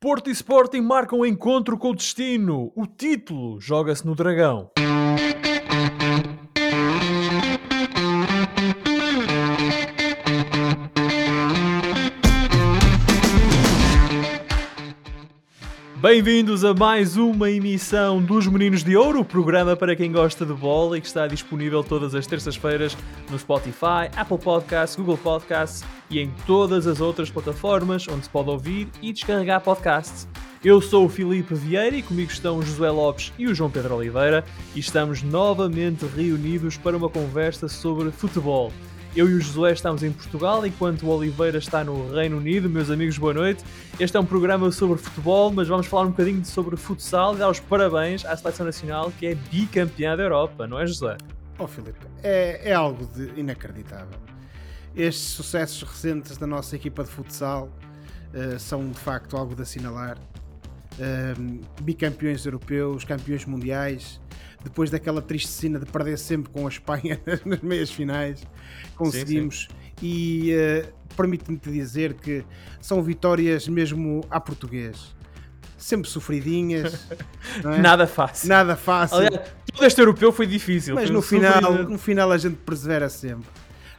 Porto e Sporting marcam um encontro com o destino. O título joga-se no Dragão. Bem-vindos a mais uma emissão dos Meninos de Ouro, programa para quem gosta de bola e que está disponível todas as terças-feiras no Spotify, Apple Podcasts, Google Podcasts e em todas as outras plataformas onde se pode ouvir e descarregar podcasts. Eu sou o Filipe Vieira e comigo estão o José Lopes e o João Pedro Oliveira e estamos novamente reunidos para uma conversa sobre futebol. Eu e o Josué estamos em Portugal, enquanto o Oliveira está no Reino Unido. Meus amigos, boa noite. Este é um programa sobre futebol, mas vamos falar um bocadinho sobre futsal e dar os parabéns à Seleção Nacional, que é bicampeã da Europa, não é, Josué? Oh, Filipe, é, é algo de inacreditável. Estes sucessos recentes da nossa equipa de futsal uh, são de facto algo de assinalar. Uh, bicampeões europeus, campeões mundiais, depois daquela triste cena de perder sempre com a Espanha nas meias finais, conseguimos. Sim, sim. E uh, permite-me te dizer que são vitórias mesmo à português. Sempre sofridinhas. É? Nada fácil. Nada fácil. Aliás, todo este europeu foi difícil. Mas foi no, final, no final a gente persevera sempre.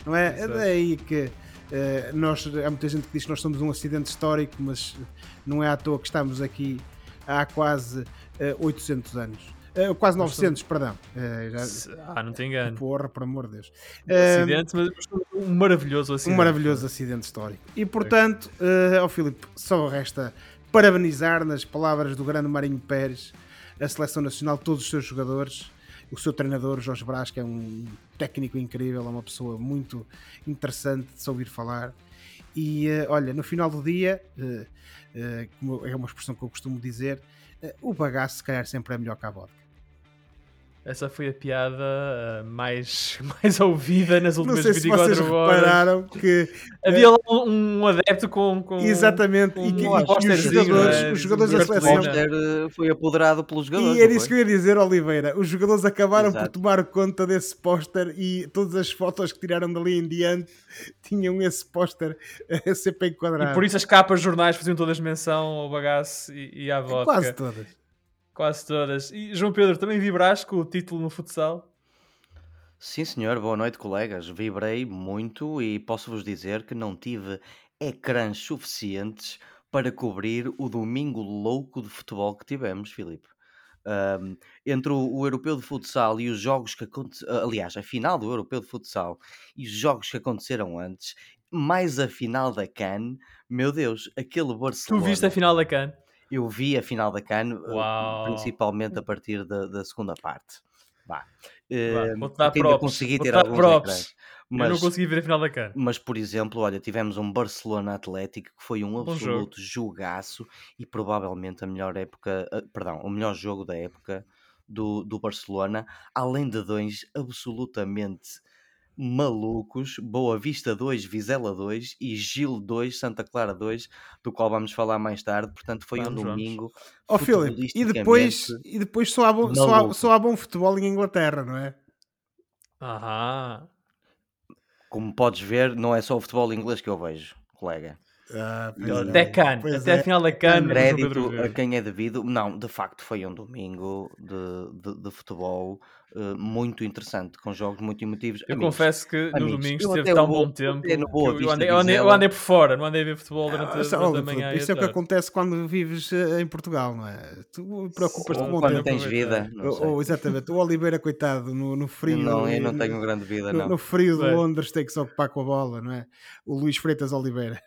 Não é? É daí que uh, nós, há muita gente que diz que nós somos um acidente histórico, mas não é à toa que estamos aqui há quase uh, eh, 800 anos. Uh, quase 900, perdão. Uh, já... Ah, não te engano. Porra, por amor de Deus. acidente, mas um maravilhoso acidente. Um maravilhoso acidente histórico. E portanto, uh, ao Filipe, só resta parabenizar, nas palavras do grande Marinho Pérez, a seleção nacional, todos os seus jogadores, o seu treinador, Jorge Brás, que é um técnico incrível, é uma pessoa muito interessante de se ouvir falar. E uh, olha, no final do dia, uh, é uma expressão que eu costumo dizer, o bagaço se calhar sempre é melhor que a vodka. Essa foi a piada uh, mais, mais ouvida nas últimas Não sei 24 se vocês horas. repararam que havia lá um, um adepto com, com exatamente com e, que, um e os jogadores, né? os jogadores da seleção eh, foi apoderado pelos jogadores. E era isso que eu ia dizer, Oliveira. Os jogadores acabaram Exato. por tomar conta desse póster e todas as fotos que tiraram dali em diante tinham esse póster sempre enquadrado. E por isso as capas de jornais faziam todas menção ao bagaço e, e à vodka. Quase todas. Quase todas. E João Pedro, também vibraste com o título no futsal? Sim, senhor. Boa noite, colegas. Vibrei muito e posso-vos dizer que não tive ecrãs suficientes para cobrir o domingo louco de futebol que tivemos, Filipe. Um, entre o, o, Europeu de Futsal e os jogos que aconteceram, aliás, a final do Europeu de Futsal e os jogos que aconteceram antes, mais a final da CAN, meu Deus, aquele Barcelona. Tu viste a final da CAN? Eu vi a final da CAN, Uau. principalmente a partir da, da segunda parte. Vá. Uh, Vou-te dar ainda props. consegui ter alguns props. Mas, eu não consegui ver a final da CAN. Mas, por exemplo, olha, tivemos um Barcelona Atlético que foi um Bom absoluto jogaço e provavelmente a melhor época, uh, perdão, o melhor jogo da época do, do Barcelona, além de dois absolutamente malucos, Boa Vista 2, Vizela 2 e Gil 2, Santa Clara 2, do qual vamos falar mais tarde. Portanto, foi Vamos, um domingo. Ó Filipe, e depois, e depois só, há bom, só, há, só há bom futebol em Inglaterra, não é? Aham. Como podes ver, não é só o futebol inglês que eu vejo, colega. Ah, é. Até é. a final da Crédito a quem é devido. Não, de facto foi um domingo de, de, de futebol eh, muito interessante, com jogos muito emotivos. Eu Amigos, confesso que no amigos, domingo eu esteve tão vou- bom tempo no eu, eu andei, eu, andei, eu andei por fora, não andei a ver futebol durante, Ah, a- durante a Oliver, manhã. isso é a o que acontece quando vives eh, em Portugal, não é? Tu preocupas-te com o quando tempo. tens vida, Ou- ou, exatamente, o Oliveira, coitado, no, no frio. não, eu não tenho grande vida, no, não. no frio de. Londres tem que se ocupar com a bola, não é? O Luís Freitas Oliveira.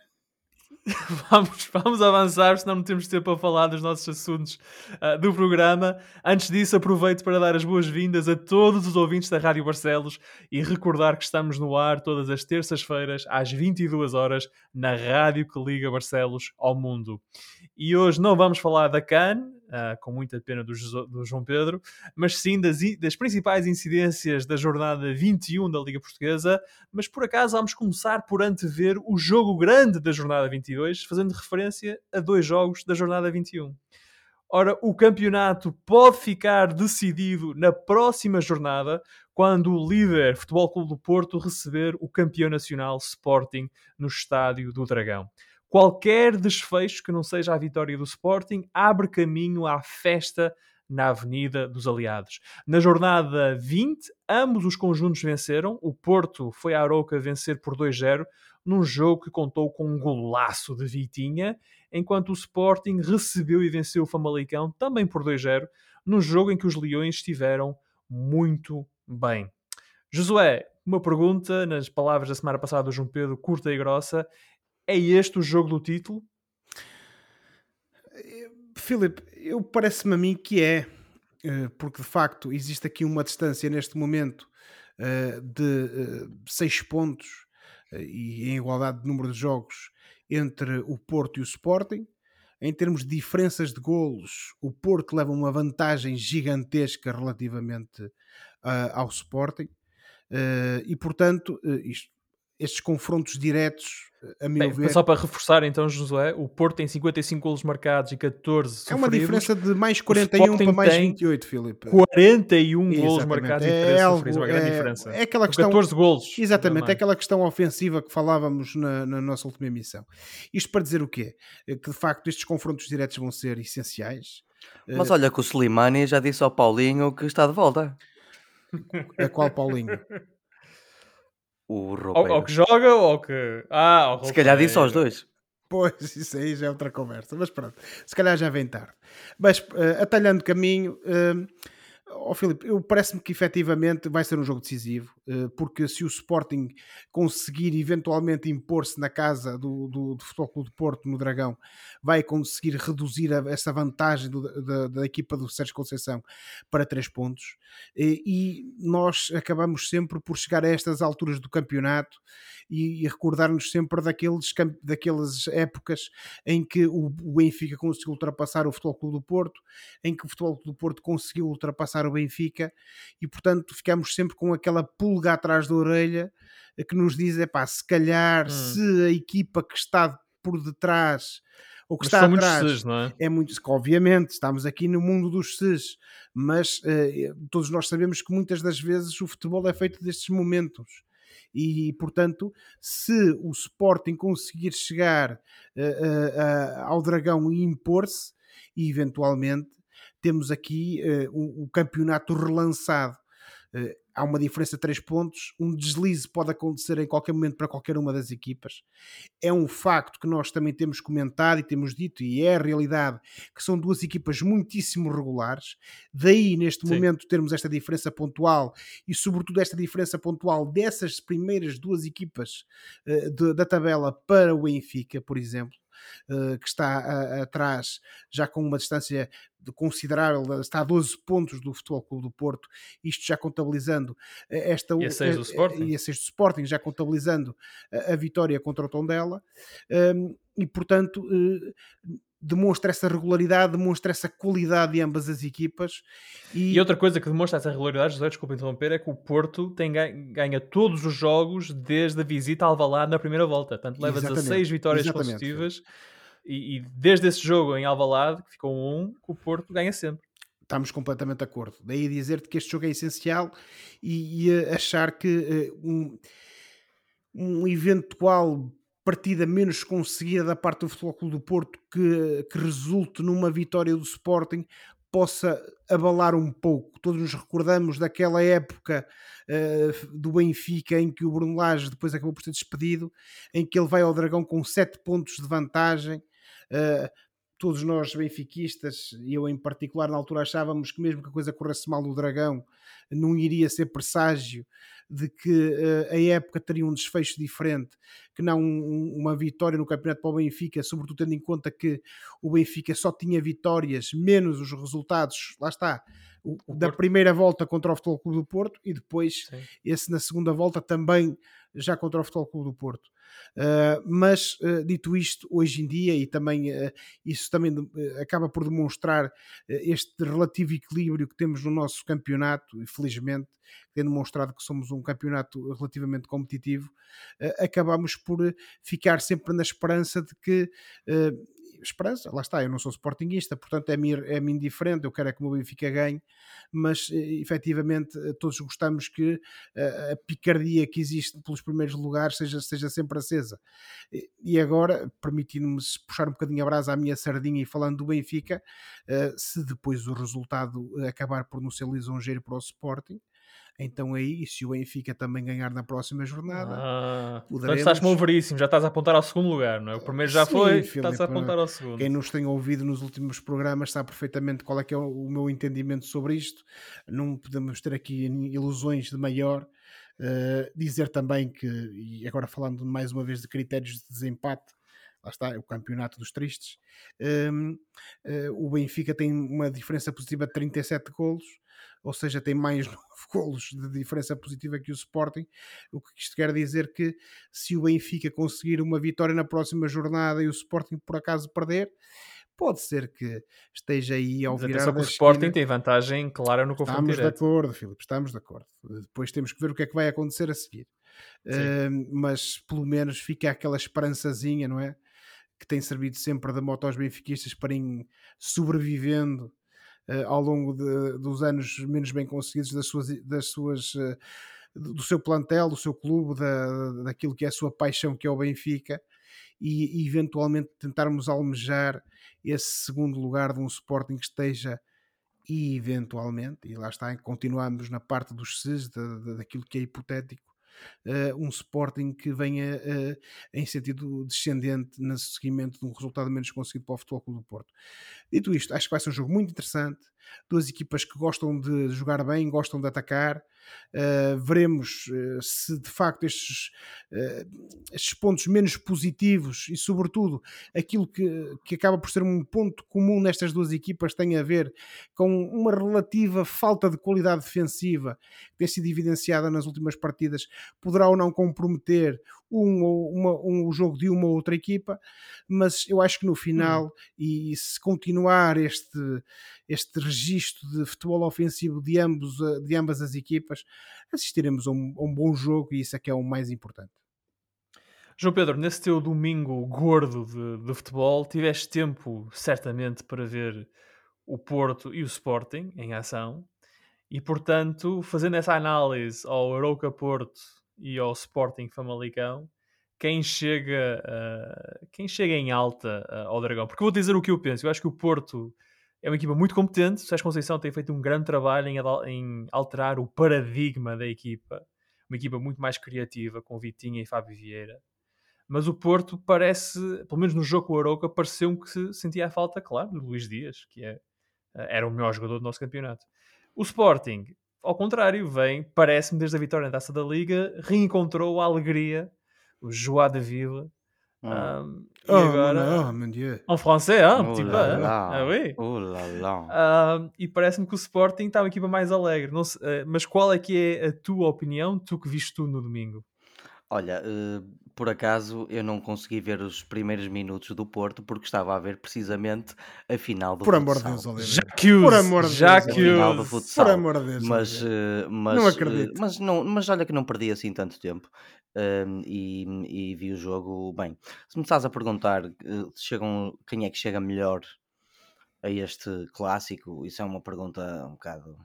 Vamos, vamos avançar, senão não temos tempo para falar dos nossos assuntos ah, do programa. Antes disso, aproveito para dar as boas-vindas a todos os ouvintes da Rádio Barcelos e recordar que estamos no ar todas as terças-feiras, às 22 horas, na rádio que liga Barcelos ao mundo. E hoje não vamos falar da CAN, ah, com muita pena do, do João Pedro, mas sim das, das principais incidências da jornada 21 da Liga Portuguesa, mas por acaso vamos começar por antever o jogo grande da jornada 22, fazendo referência a dois jogos da jornada 21. Ora, o campeonato pode ficar decidido na próxima jornada, quando o líder Futebol Clube do Porto receber o campeão nacional Sporting no Estádio do Dragão. Qualquer desfecho que não seja a vitória do Sporting abre caminho à festa na Avenida dos Aliados. Na jornada 20, ambos os conjuntos venceram. O Porto foi a Aroca vencer por 2-0, num jogo que contou com um golaço de Vitinha, enquanto o Sporting recebeu e venceu o Famalicão também por 2-0, num jogo em que os Leões estiveram muito bem. Josué, uma pergunta, nas palavras da semana passada do João Pedro, curta e grossa. É este o jogo do título? Filipe, eu parece-me a mim que é, eh, porque de facto existe aqui uma distância neste momento eh, de 6 eh, pontos e em igualdade de número de jogos entre o Porto e o Sporting. Em termos de diferenças de golos, o Porto leva uma vantagem gigantesca relativamente ao Sporting. e portanto, isto, estes confrontos diretos a meu Bem, ver. Só para reforçar então, Josué, o Porto tem 55 golos marcados e 14 sofridos. É uma diferença de mais 41 para mais 28, Filipe. 41 Exatamente. golos marcados é e 13 algo, sofridos, uma grande é, diferença. É aquela questão, 14 golos. Exatamente, é aquela questão ofensiva que falávamos na, na, nossa última emissão. Isto para dizer o quê? Que de facto estes confrontos diretos vão ser essenciais. Mas olha que o Slimani já disse ao Paulinho que está de volta. A qual Paulinho? O roupeiro. Ou, ou que joga ou que. Ah, Se calhar disse aos dois. Pois, isso aí já é outra conversa. Mas pronto, se calhar já vem tarde. Mas uh, atalhando caminho, uh, oh, Filipe, eu parece-me que efetivamente vai ser um jogo decisivo, porque se o Sporting conseguir eventualmente impor-se na casa do, do, do Futebol Clube de Porto, no Dragão, vai conseguir reduzir a, essa vantagem do, da, da, equipa do Sérgio Conceição para 3 pontos. E, e, nós acabamos sempre por chegar a estas alturas do campeonato e, e recordar-nos sempre daqueles, daquelas épocas em que o, o Benfica conseguiu ultrapassar o Futebol Clube do Porto, em que o Futebol Clube do Porto conseguiu ultrapassar o Benfica e, portanto, ficamos sempre com aquela pulga atrás da orelha que nos diz: é pá, se calhar, hum. se a equipa que está por detrás o que mas está atrás ses, não é? é muito, obviamente, estamos aqui no mundo dos SES, mas uh, todos nós sabemos que muitas das vezes o futebol é feito destes momentos. E, portanto, se o Sporting conseguir chegar uh, uh, ao Dragão e impor-se, e eventualmente temos aqui o, o campeonato relançado há uma diferença de 3 pontos, um deslize pode acontecer em qualquer momento para qualquer uma das equipas. É um facto que nós também temos comentado e temos dito, e é a realidade, que são duas equipas muitíssimo regulares. Daí, neste Sim. momento, termos esta diferença pontual e, sobretudo, esta diferença pontual dessas primeiras duas equipas uh, de, da tabela para o Benfica, por exemplo. Uh, que está uh, atrás, já com uma distância considerável, está a 12 pontos do Futebol Clube do Porto, isto já contabilizando eh, esta e a 6 do Sporting, e a 6 do Sporting já contabilizando a, vitória contra o Tondela, um, e portanto demonstra essa regularidade, demonstra essa qualidade de ambas as equipas. E, e outra coisa que demonstra essa regularidade, José, desculpa interromper, é que o Porto tem, ganha todos os jogos desde a visita ao Alvalade na primeira volta. Portanto, leva Exatamente. 16 vitórias Exatamente. consecutivas e, e, desde esse jogo em Alvalade, que ficou um, que o Porto ganha sempre. Estamos completamente de acordo. Daí dizer-te que este jogo é essencial e, e achar que uh, um, um eventual partida menos conseguida da parte do Futebol Clube do Porto que, que resulte numa vitória do Sporting possa abalar um pouco. Todos nos recordamos daquela época uh, do Benfica em que o Bruno Lage depois acabou por ser despedido, em que ele vai ao Dragão com 7 pontos de vantagem. Uh, todos nós benfiquistas, eu em particular na altura achávamos que mesmo que a coisa corresse mal no Dragão, não iria ser presságio de que uh, a época teria um desfecho diferente, que não um, uma vitória no campeonato para o Benfica, sobretudo tendo em conta que o Benfica só tinha vitórias menos os resultados, lá está, o, da primeira volta contra o Futebol Clube do Porto e depois Sim. esse na segunda volta também já contra o Futebol Clube do Porto. Uh, mas uh, dito isto, hoje em dia, e também uh, isso também acaba por demonstrar este relativo equilíbrio que temos no nosso campeonato, e felizmente tem demonstrado que somos um campeonato relativamente competitivo, acabamos por ficar sempre na esperança de que esperança. Lá está, eu não sou sportinguista, portanto é-me é indiferente, eu quero é que o meu Benfica ganhe, mas eh, efetivamente eh, todos gostamos que eh, a picardia que existe pelos primeiros lugares seja, seja sempre acesa. E agora, permitindo-me puxar um bocadinho a brasa à minha sardinha e falando do Benfica, se depois o resultado acabar por não ser lisonjeiro para o Sporting, então aí, se o Benfica também ganhar na próxima jornada, ah, poderemos... estás moveríssimo, já estás a apontar ao segundo lugar, não é? O primeiro já Sim, foi, Filipe, estás a apontar ao segundo. Quem nos tem ouvido nos últimos programas sabe perfeitamente qual é que é o meu entendimento sobre isto. Não podemos ter aqui ilusões de maior. Uh, dizer também que, e agora falando mais uma vez de critérios de desempate, lá está, é o campeonato dos tristes. Um, uh, eh, o Benfica tem uma diferença positiva de 37 golos, ou seja, tem mais 9 golos de diferença positiva que o Sporting, o que isto quer dizer que se o Benfica conseguir uma vitória na próxima jornada e o Sporting por acaso perder, pode ser que esteja aí ao virar da o Sporting tem vantagem clara no confronto Estamos direto. de acordo, Filipe, estamos de acordo. Depois temos que ver o que é que vai acontecer a seguir. Uh, mas pelo menos fica aquela esperançazinha, não é? Que tem servido sempre de moto aos benfiquistas para ir sobrevivendo uh, ao longo de, dos anos menos bem conseguidos das suas, das suas uh, do seu plantel, do seu clube, da, daquilo que é a sua paixão, que é o Benfica, e, e eventualmente tentarmos almejar esse segundo lugar de um Sporting que esteja e eventualmente, e lá está, continuamos na parte dos SES, daquilo que é hipotético, uh, um Sporting que venha uh, em sentido descendente no seguimento de um resultado menos conseguido para o Futebol Clube do Porto. Dito isto, acho que vai ser um jogo muito interessante. Duas equipas que gostam de jogar bem, gostam de atacar. Uh, veremos uh, se de facto estes, uh, estes, pontos menos positivos e, sobretudo, aquilo que, que acaba por ser um ponto comum nestas duas equipas tem a ver com uma relativa falta de qualidade defensiva que tem sido evidenciada nas últimas partidas, poderá ou não comprometer um, uma, um, o jogo de uma ou outra equipa, mas eu acho que no final, hum. e se continuar este, este registro de futebol ofensivo de, ambos, de ambas as equipas, assistiremos a um, a um bom jogo e isso é que é o mais importante. João Pedro, nesse teu domingo gordo de, de, futebol, tiveste tempo certamente para ver o Porto e o Sporting em ação e, portanto, fazendo essa análise ao Arouca Porto e ao Sporting Famalicão, quem chega, uh, quem chega em alta uh, ao Dragão? Porque vou dizer o que eu penso. Eu acho que o Porto é uma equipa muito competente. O Sérgio Conceição tem feito um grande trabalho em, em, alterar o paradigma da equipa. Uma equipa muito mais criativa, com Vitinha e Fábio Vieira. Mas o Porto parece, pelo menos no jogo com o Aroca, pareceu-me que sentia a falta, claro, do Luís Dias, que é, eh, era o melhor jogador do nosso campeonato. O Sporting ao contrário, vem, parece-me, desde a vitória na taça da Liga, reencontrou a alegria, o joie de vivre. Um, um, e oh, agora, oh, mon Dieu. En français, hein, oh petit peu. Ah, oui. Oh lá lá. Um, e parece-me que o Sporting está uma equipa mais alegre. Não sei, uh, mas qual é que é a tua opinião, tu que viste tu no domingo? Olha, uh, por acaso eu não consegui ver os primeiros minutos do Porto porque estava a ver precisamente a final do por futsal. Amor de Deus, Oliveira. Jacques, por amor de Deus, a final do futsal. Por amor de Deus, mas, uh, mas, não acredito. Uh, mas, não, mas olha que não perdi assim tanto tempo uh, e, e, vi o jogo bem. Se me estás a perguntar chegam, quem é que chega melhor a este clássico, isso é uma pergunta um bocado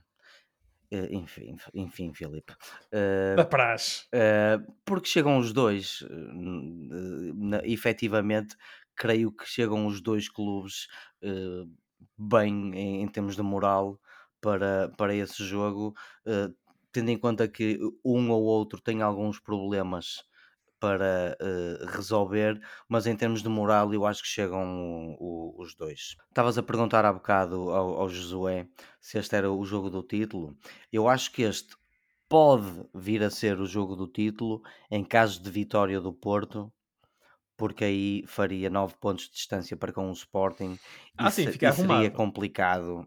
enfim, enfim, Filipe. Uh, da praxe. Uh, porque chegam os dois, uh, na, efetivamente, creio que chegam os dois clubes bem em, em, termos de moral para, para esse jogo, tendo em conta que um ou outro tem alguns problemas para uh, resolver, mas em termos de moral eu acho que chegam o, o, os dois. Estavas a perguntar há bocado ao, ao Josué se este era o jogo do título. Eu acho que este pode vir a ser o jogo do título em caso de vitória do Porto, porque aí faria 9 pontos de distância para com o Sporting ah, e, sim, se, e seria complicado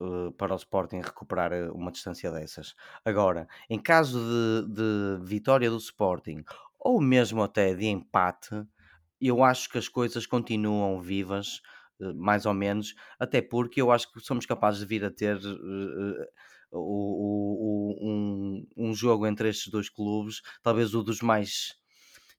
uh, para o Sporting recuperar eh, uma distância dessas. Agora, em caso de, de vitória do Sporting ou mesmo até de empate, eu acho que as coisas continuam vivas, eh, mais ou menos, até porque eu acho que somos capazes de vir a ter uh, uh, um, um jogo entre estes dois clubes, talvez o dos mais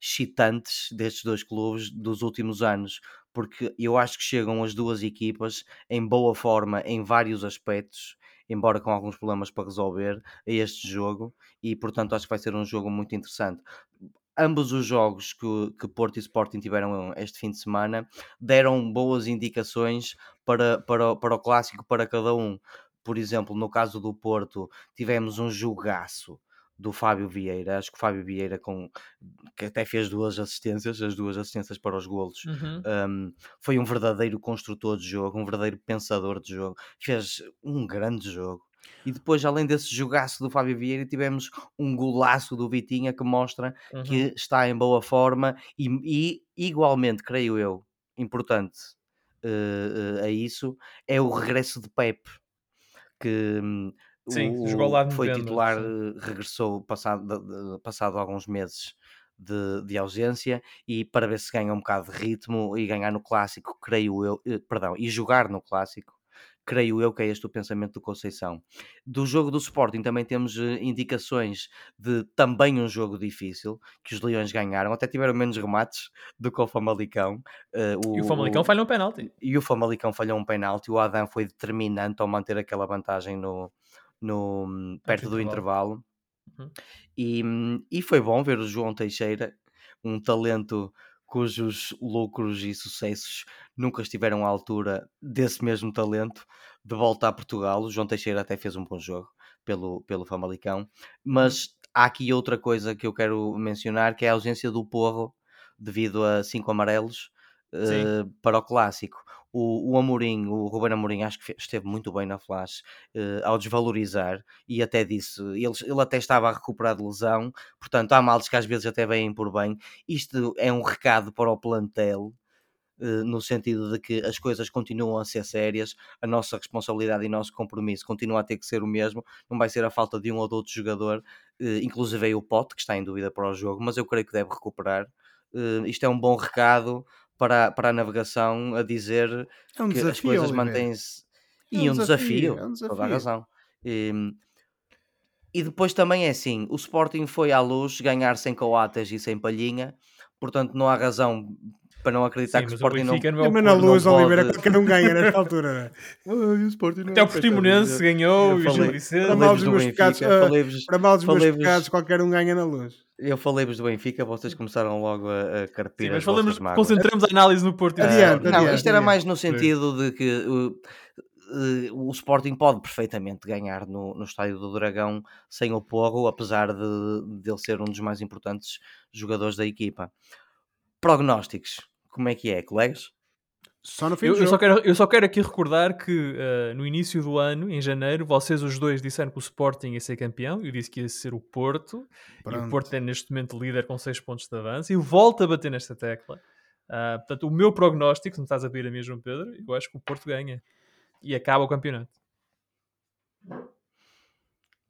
excitantes destes dois clubes dos últimos anos, porque eu acho que chegam as duas equipas em boa forma em vários aspectos, embora com alguns problemas para resolver a este jogo, e portanto acho que vai ser um jogo muito interessante ambos os jogos que, que Porto e Sporting tiveram este fim de semana deram boas indicações para, para, para o clássico para cada um. Por exemplo, no caso do Porto, tivemos um jogaço do Fábio Vieira. Acho que o Fábio Vieira com, que até fez duas assistências, as duas assistências para os golos. Uhum. Um, foi um verdadeiro construtor de jogo, um verdadeiro pensador de jogo. Fez um grande jogo. E depois, além desse jogaço do Fábio Vieira, tivemos um golaço do Vitinha que mostra uhum. que está em boa forma e, e igualmente, creio eu, importante uh, uh, a isso, é o regresso de Pepe, que hum, sim, o, jogou lá foi titular, sim. regressou passado, passado alguns meses de, de, ausência e para ver se ganha um bocado de ritmo e ganhar no clássico, creio eu, eh, perdão, e jogar no clássico, creio eu que é este o pensamento do Conceição. Do jogo do Sporting também temos uh, indicações de também um jogo difícil, que os Leões ganharam, até tiveram menos remates do que o Famalicão. O, e o Famalicão falhou um penalti. E o Famalicão falhou um penalti, o Adam foi determinante ao manter aquela vantagem no, no, hum, perto do intervalo. Uhum. E, hum, e foi bom ver o João Teixeira, um talento cujos lucros e sucessos nunca estiveram à altura desse mesmo talento de volta a Portugal. O João Teixeira até fez um bom jogo pelo, pelo Famalicão, mas há aqui outra coisa que eu quero mencionar que é a ausência do Porro devido a cinco amarelos uh, para o clássico. O, o Amorim, o Ruben Amorim, acho que esteve muito bem na Flash uh, ao desvalorizar e até disse, ele, ele até estava a recuperar de lesão, portanto há males que às vezes até vêm por bem. Isto é um recado para o plantel, Uh, no sentido de que as coisas continuam a ser sérias, a nossa responsabilidade e nosso compromisso continua a ter que ser o mesmo, não vai ser a falta de um ou de outro jogador, uh, inclusive o Pote, que está em dúvida para o jogo, mas eu creio que deve recuperar. Isto é um bom recado para, para a navegação a dizer é um que desafio, as coisas mantêm-se. É e um, desafio, é um desafio, toda a razão. E, e depois também é assim: o Sporting foi à luz ganhar sem coates e sem palhinha, portanto não há razão para não acreditar Sim, que o Sporting não. não é mas na luz, Oliveira, pode... qualquer não ganha nesta altura. Ai, o Sporting não Até o Portimonense ganhou e o. Para mal dos meus pecados, para mal dos meus pecados, qualquer um ganha na luz. Eu falei-vos do Benfica, vocês começaram logo a, a carpir. Sim, mas falamos, concentramos a análise no Porto. Adiante, uh, não, adiante, isto era mais no sentido de que uh, uh, o Sporting pode perfeitamente ganhar no, no estádio do Dragão sem o Porro, apesar de, de ele ser um dos mais importantes jogadores da equipa. Prognósticos, como é que é, colegas? Só no fim eu, eu, só quero, eu só quero aqui recordar que uh, no início do ano, em janeiro, vocês os dois disseram que o Sporting ia ser campeão. Eu disse que ia ser o Porto. Pronto. E o Porto é neste momento líder com 6 pontos de avanço. E volto a bater nesta tecla. Uh, portanto, o meu prognóstico, se me estás a pedir a mesmo, Pedro, eu acho que o Porto ganha. E acaba o campeonato.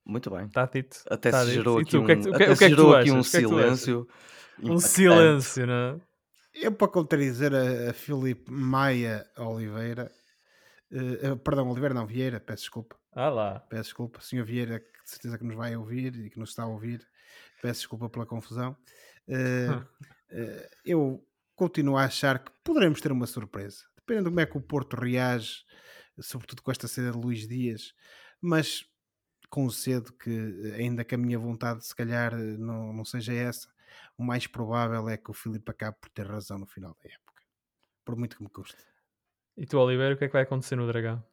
Muito bem. Está dito. Até tá se gerou aqui um, até se gerou aqui um silêncio. Um silêncio, não é? Eu, para contradizer a, a Filipe Maia Oliveira, uh, perdão, Oliveira não, Vieira, peço desculpa. Ah lá. Peço desculpa, senhor Vieira, que de certeza que nos vai ouvir e que nos está a ouvir. Peço desculpa pela confusão. Uh, uh, eu continuo a achar que poderemos ter uma surpresa. Dependendo de como é que o Porto reage, sobretudo com esta saída de Luís Dias, mas concedo que, ainda que a minha vontade se calhar não, não seja essa, o mais provável é que o Filipe acabe por ter razão no final da época. Por muito que me custe. E tu, Oliveira, o que é que vai acontecer no Dragão?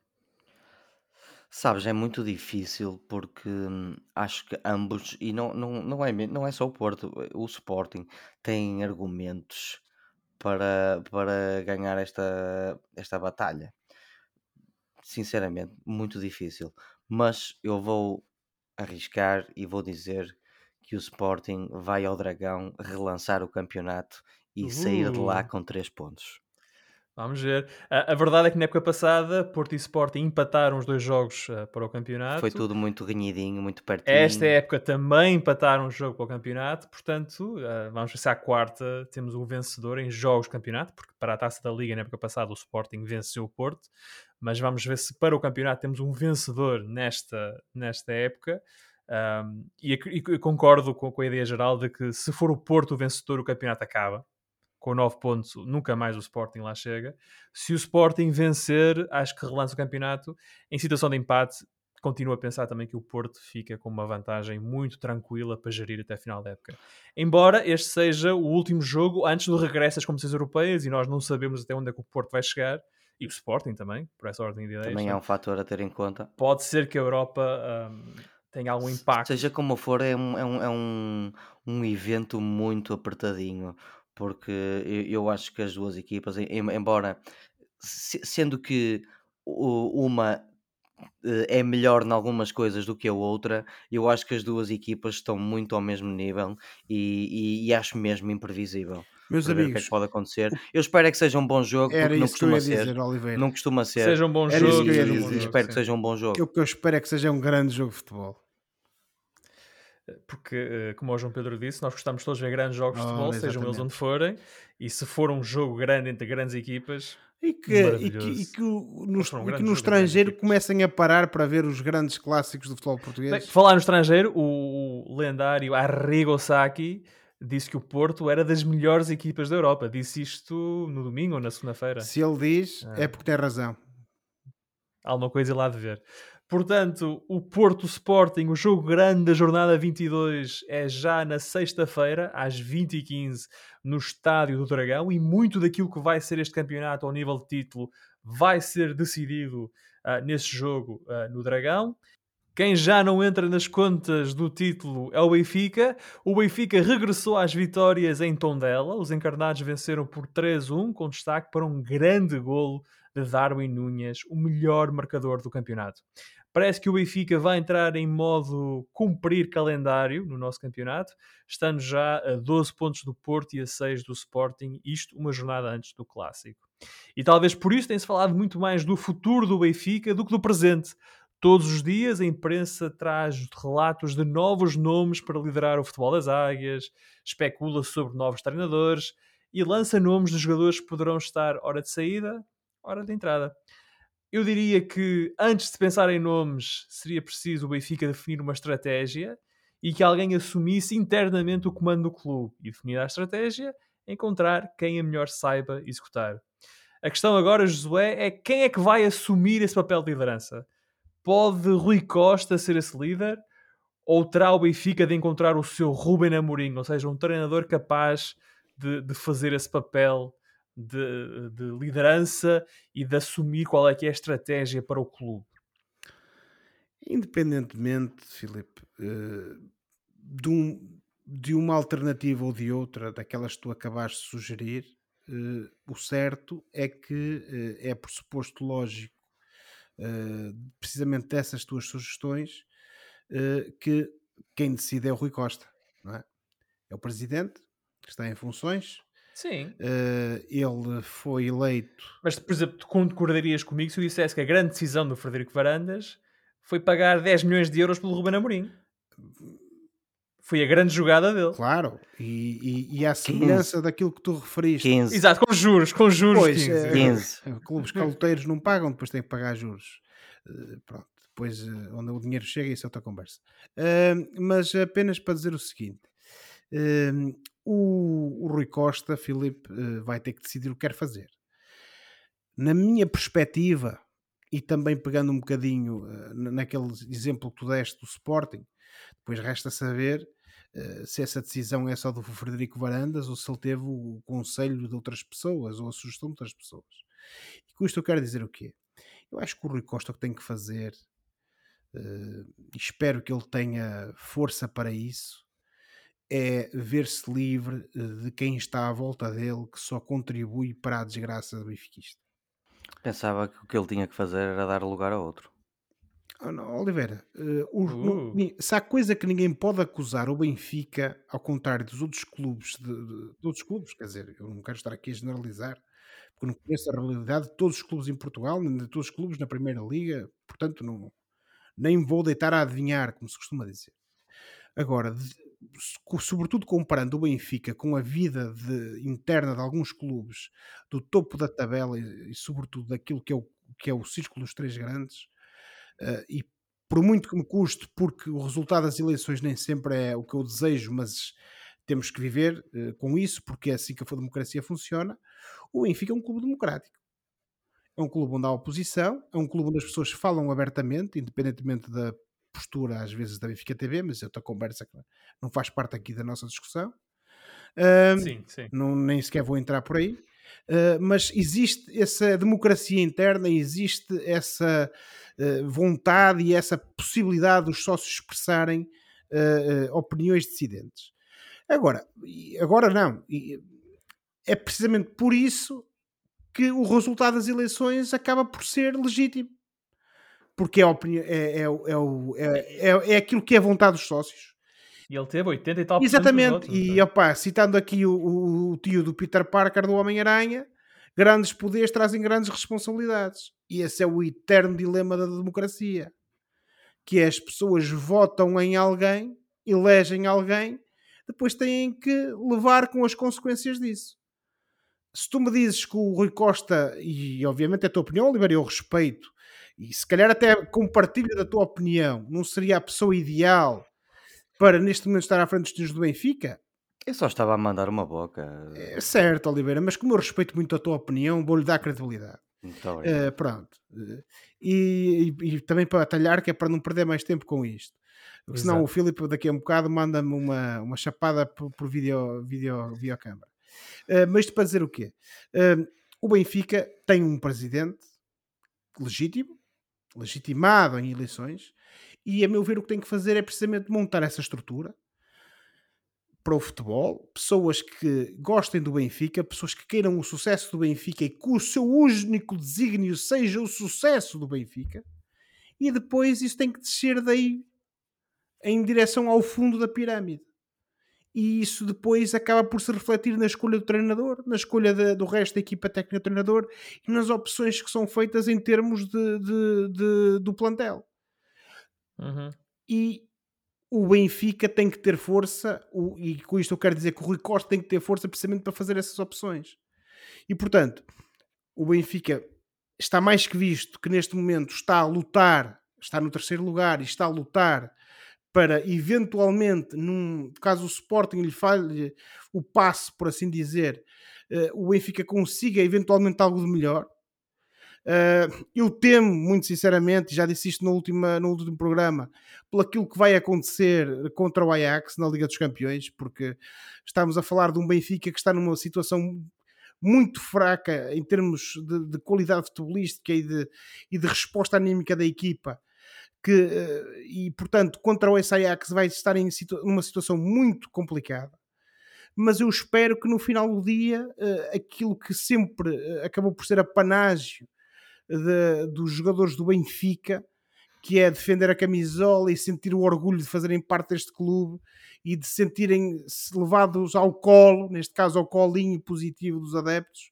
Sabes, é muito difícil porque hum, acho que ambos, e não, não, não, é, não é só o Porto, o Sporting tem argumentos para, para ganhar esta, esta batalha. Sinceramente, muito difícil. Mas eu vou arriscar e vou dizer que o Sporting vai ao Dragão relançar o campeonato e uh. sair de lá com 3 pontos. Vamos ver. A, a, verdade é que na época passada, Porto e Sporting empataram os dois jogos uh, para o campeonato. Foi tudo muito ganhadinho, muito pertinho. Esta época também empataram um jogo para o campeonato, portanto, uh, vamos ver se à quarta temos o um vencedor em jogos do campeonato, porque para a taça da Liga na época passada o Sporting venceu o Porto, mas vamos ver se para o campeonato temos um vencedor nesta, nesta época. Um, e, e, concordo com, com, a ideia geral de que se for o Porto o vencedor, o campeonato acaba. Com 9 pontos, nunca mais o Sporting lá chega. Se o Sporting vencer, acho que relança o campeonato. Em situação de empate, continuo a pensar também que o Porto fica com uma vantagem muito tranquila para gerir até a final da época. Embora este seja o último jogo antes do regresso às competições europeias e nós não sabemos até onde é que o Porto vai chegar, e o Sporting também, por essa ordem de ideias. Também é um fator a ter em conta. Pode ser que a Europa um, tenha algum impacto. Seja como for, é um, é um, é um, um evento muito apertadinho, porque eu, eu acho que as duas equipas, embora sendo que uma eh, é melhor em algumas coisas do que a outra. Eu acho que as duas equipas estão muito ao mesmo nível e, e, e acho mesmo imprevisível. Meus amigos, o que é que pode acontecer. Eu espero é que seja um bom jogo, porque não costuma ser. Dizer, não costuma ser. Seja um bom jogo. Que dizer, espero sim. que seja um bom jogo. O que eu espero é que seja um grande jogo de futebol. Porque, eh, como o João Pedro disse, nós gostamos todos de ver grandes jogos oh, de futebol, sejam eles onde forem, e se for um jogo grande entre grandes equipas, e que, e que, e que, no, e que no estrangeiro comecem a parar para ver os grandes clássicos do futebol português. Bem, falar no estrangeiro, o lendário Arrigo Sacchi disse que o Porto era das melhores equipas da Europa. Disse isto no domingo ou na segunda-feira. Se ele diz, é, é porque tem razão. Há alguma coisa lá de ver. Portanto, o Porto Sporting, o jogo grande da jornada 22, é já na sexta-feira, às 20h15, no Estádio do Dragão. E muito daquilo que vai ser este campeonato ao nível de título vai ser decidido uh, nesse jogo uh, no Dragão. Quem já não entra nas contas do título é o Benfica. O Benfica regressou às vitórias em Tondela. Os encarnados venceram por 3-1, com destaque para um grande golo de Darwin Núñez, o melhor marcador do campeonato. Parece que o Benfica vai entrar em modo cumprir calendário no nosso campeonato, estando já a 12 pontos do Porto e a 6 do Sporting, isto uma jornada antes do Clássico. E talvez por isso tem-se falado muito mais do futuro do Benfica do que do presente. Todos os dias a imprensa traz relatos de novos nomes para liderar o futebol das águias, especula sobre novos treinadores e lança nomes de jogadores que poderão estar hora de saída, hora de entrada. Eu diria que antes de pensar em nomes, seria preciso o Benfica definir uma estratégia e que alguém assumisse internamente o comando do clube e definir a estratégia, encontrar quem a melhor saiba executar. A questão agora, Josué, é quem é que vai assumir esse papel de liderança? Pode Rui Costa ser esse líder? Ou terá o Benfica de encontrar o seu Ruben Amorim, ou seja, um treinador capaz de, de fazer esse papel de, de, liderança e de assumir qual é que é a estratégia para o clube. Independentemente, Filipe, eh, de, um, de uma alternativa ou de outra, daquelas que tu acabaste de sugerir, eh, o certo é que eh, é pressuposto lógico, precisamente dessas tuas sugestões, que quem decide é o Rui Costa, não é? É o presidente que está em funções, Sim. Uh, ele foi eleito. Mas, por exemplo, tu concordarias comigo se eu dissesse que a grande decisão do Frederico Varandas foi pagar 10 milhões de euros pelo Ruben Amorim? Foi a grande jogada dele. Claro, e, e, e à semelhança 15. daquilo que tu referiste. 15. Exato, com juros, com juros. Pois, 15. 15. Uh, clubes caloteiros não pagam, depois têm que pagar juros. Uh, pronto, depois uh, onde o dinheiro chega, isso é outra conversa. mas apenas para dizer o seguinte: o, o Rui Costa, Filipe, uh, vai ter que decidir o que quer fazer. Na minha perspectiva, e também pegando um bocadinho uh, naquele exemplo que tu deste do Sporting, depois resta saber uh, se essa decisão é só do Frederico Varandas ou se ele teve o conselho de outras pessoas ou a sugestão de outras pessoas. E com isto eu quero dizer o quê? Eu acho que o Rui Costa o que tem que fazer, uh, espero que ele tenha força para isso, é ver-se livre eh, de quem está à volta dele que só contribui para a desgraça do benfiquista. Pensava que o que ele tinha que fazer era dar lugar a outro. Não, Oliveira, uh, o, uh. No, se há coisa que ninguém pode acusar o Benfica, ao contrário dos outros clubes, de, de, de, outros clubes, quer dizer, eu não quero estar aqui a generalizar, porque não conheço a realidade de todos os clubes em Portugal, nem de todos os clubes na Primeira Liga, portanto não, nem vou deitar a adivinhar, como se costuma dizer. Agora, sobretudo comparando o Benfica com a vida de, interna de alguns clubes do topo da tabela e, e sobretudo daquilo que é o, que é o círculo dos três grandes, uh, e por muito que me custe, porque o resultado das eleições nem sempre é o que eu desejo, mas temos que viver uh, com isso, porque é assim que a democracia funciona. O Benfica é um clube democrático. É um clube onde há oposição, é um clube onde as pessoas falam abertamente, independentemente da postura, às vezes, da Benfica TV, mas é outra conversa que não faz parte aqui da nossa discussão. Um, sim, sim. Não, nem sequer vou entrar por aí. Uh, mas existe essa democracia interna, existe essa uh, vontade e essa possibilidade dos sócios expressarem uh, opiniões dissidentes. Agora, agora não. É precisamente por isso que o resultado das eleições acaba por ser legítimo. Porque é, opinião, é, é, é, é, é aquilo que é vontade dos sócios. E ele teve 80 e tal Exatamente. Votos, e então. citando aqui o, o, tio do Peter Parker do Homem-Aranha, grandes poderes trazem grandes responsabilidades. E esse é o eterno dilema da democracia. Que é as pessoas votam em alguém, elegem alguém, depois têm que levar com as consequências disso. Se tu me dizes que o Rui Costa, e obviamente é a tua opinião, Oliver, eu respeito, e se calhar até compartilho da tua opinião, não seria a pessoa ideal para neste momento estar à frente dos times do Benfica? Eu só estava a mandar uma boca. É certo, Oliveira, mas como eu respeito muito a tua opinião, vou-lhe dar credibilidade. Muito obrigado. Uh, pronto. Uh, e, e, e, também para atalhar, que é para não perder mais tempo com isto. Porque senão o Filipe daqui a um bocado manda-me uma, uma chapada por, por vídeo, vídeo, videocâmara. Uh, mas isto para dizer o quê? Uh, o Benfica tem um presidente legítimo, legitimado em eleições, e a meu ver o que tem que fazer é precisamente montar essa estrutura para o futebol, pessoas que gostem do Benfica, pessoas que queiram o sucesso do Benfica e que o seu único desígnio seja o sucesso do Benfica, e depois isso tem que descer daí em direção ao fundo da pirâmide. E isso depois acaba por se refletir na escolha do treinador, na escolha de, do resto da equipa técnica do treinador e nas opções que são feitas em termos de, de, de do plantel. Uhum. E o Benfica tem que ter força, o, e com isto eu quero dizer que o Rui Costa tem que ter força precisamente para fazer essas opções. E portanto, o Benfica está mais que visto que neste momento está a lutar, está no terceiro lugar e está a lutar para eventualmente, num caso o Sporting lhe falhe o passe, por assim dizer, uh, o Benfica consiga eventualmente algo de melhor. Uh, eu temo, muito sinceramente, já disse isto no, no último programa, pelo aquilo que vai acontecer contra o Ajax na Liga dos Campeões, porque estamos a falar de um Benfica que está numa situação muito fraca em termos de, de qualidade futebolística e de, e de resposta anímica da equipa. Que, uh, e portanto, contra o Ajax vai estar em situ numa situação muito complicada mas eu espero que no final do dia uh, aquilo que sempre acabou por ser a panágio de, dos jogadores do Benfica, que é defender a camisola e sentir o orgulho de fazerem parte deste clube e de sentirem-se levados ao colo, neste caso ao colinho positivo dos adeptos,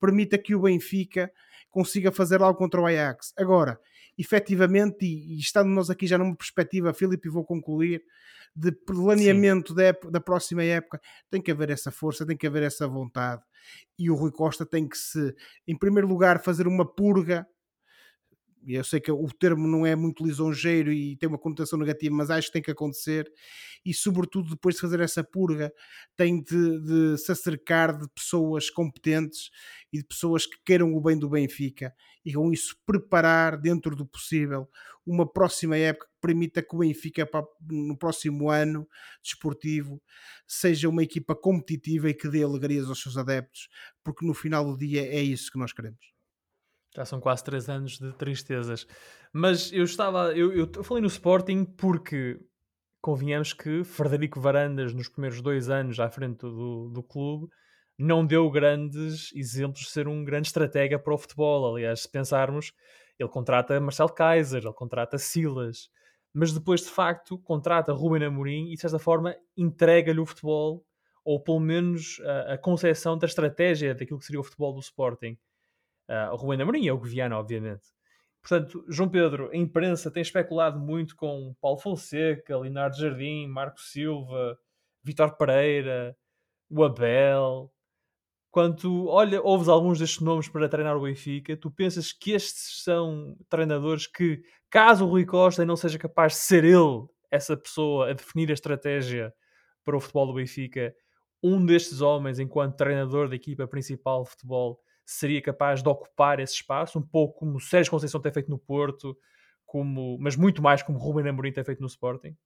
permita que o Benfica consiga fazer algo contra o Ajax. Agora, efetivamente, e, e estando nós aqui já numa perspectiva, Filipe, vou concluir, de planeamento da, da, próxima época, tem que haver essa força, tem que haver essa vontade. E o Rui Costa tem que se, em primeiro lugar, fazer uma purga. Eu sei que o termo não é muito lisonjeiro e tem uma conotação negativa, mas acho que tem que acontecer. E, sobretudo, depois de fazer essa purga, tem de, de se acercar de pessoas competentes e de pessoas que queiram o bem do Benfica e com isso preparar dentro do possível uma próxima época que permita que o Benfica no próximo ano desportivo seja uma equipa competitiva e que dê alegrias aos seus adeptos, porque no final do dia é isso que nós queremos. Já são quase três anos de tristezas. Mas eu estava. Eu, eu falei no Sporting porque convenhamos que Frederico Varandas, nos primeiros dois anos à frente do, do clube, não deu grandes exemplos de ser um grande estratega para o futebol. Aliás, se pensarmos, ele contrata Marcelo Kaiser, ele contrata Silas, mas depois de facto contrata Ruben Amorim e de certa forma entrega-lhe o futebol, ou pelo menos a, a concepção da estratégia daquilo que seria o futebol do Sporting. Uh, o Ruben Amorim é o Guiana, obviamente. Portanto, João Pedro, a imprensa tem especulado muito com Paulo Fonseca, Leonardo Jardim, Marco Silva, Vitor Pereira, o Abel, quando olha, ouves alguns destes nomes para treinar o Benfica, tu pensas que estes são treinadores que caso o Rui Costa não seja capaz de ser ele essa pessoa a definir a estratégia para o futebol do Benfica, um destes homens, enquanto treinador da equipa principal de futebol, seria capaz de ocupar esse espaço, um pouco como o Sérgio Conceição tem feito no Porto, como, mas muito mais como Ruben Amorim tem feito no Sporting?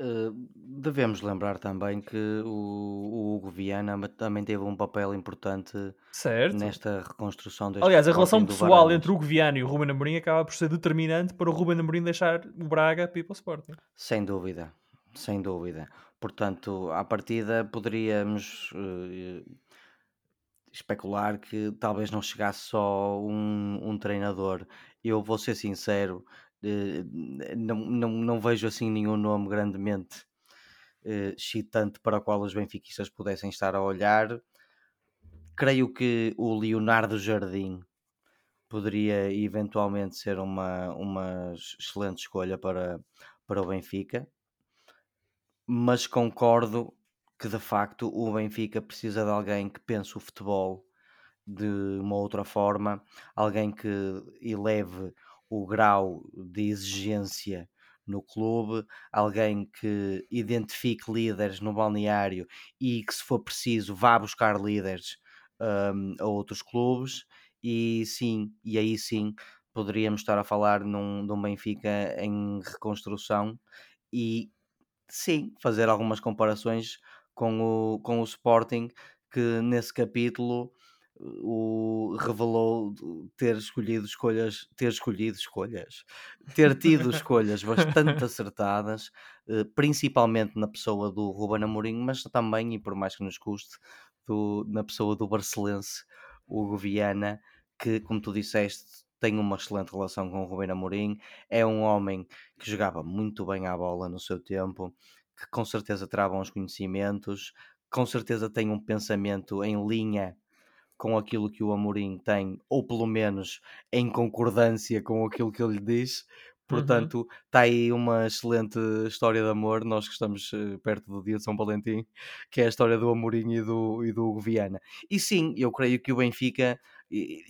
Uh, devemos lembrar também que o, o Hugo Viana também teve um papel importante certo. nesta reconstrução deste Aliás, a relação pessoal entre o Hugo Viana e o Ruben Amorim acaba por ser determinante para o Ruben Amorim deixar o Braga para ir para o Sporting. Sem dúvida, sem dúvida. Portanto, à partida poderíamos uh, especular que talvez não chegasse só um, um treinador. Eu vou ser sincero, uh, não, não, não vejo assim nenhum nome grandemente uh, excitante para o qual os benfiquistas pudessem estar a olhar. Creio que o Leonardo Jardim poderia eventualmente ser uma, uma excelente escolha para, para o Benfica, mas concordo que de facto o Benfica precisa de alguém que pense o futebol de uma outra forma, alguém que eleve o grau de exigência no clube, alguém que identifique líderes no balneário e que, se for preciso, vá buscar líderes um, a outros clubes. E sim, e aí sim poderíamos estar a falar num, num Benfica em reconstrução e sim, fazer algumas comparações com o, com o Sporting, que nesse capítulo o revelou ter escolhido escolhas, ter escolhido escolhas, ter tido escolhas bastante acertadas, eh, principalmente na pessoa do Ruben Amorim, mas também, e por mais que nos custe, do, na pessoa do Barcelense, Hugo Viana, que, como tu disseste, tem uma excelente relação com o Ruben Amorim, é um homem que jogava muito bem à bola no seu tempo, que com certeza terá bons conhecimentos, com certeza tem um pensamento em linha com aquilo que o Amorim tem, ou pelo menos em concordância com aquilo que ele lhe diz. Uhum. Portanto, está uhum. aí uma excelente história de amor. Nós que estamos eh, perto do dia de São Valentim, que é a história do Amorim e do, e do Viana. E sim, eu creio que o Benfica,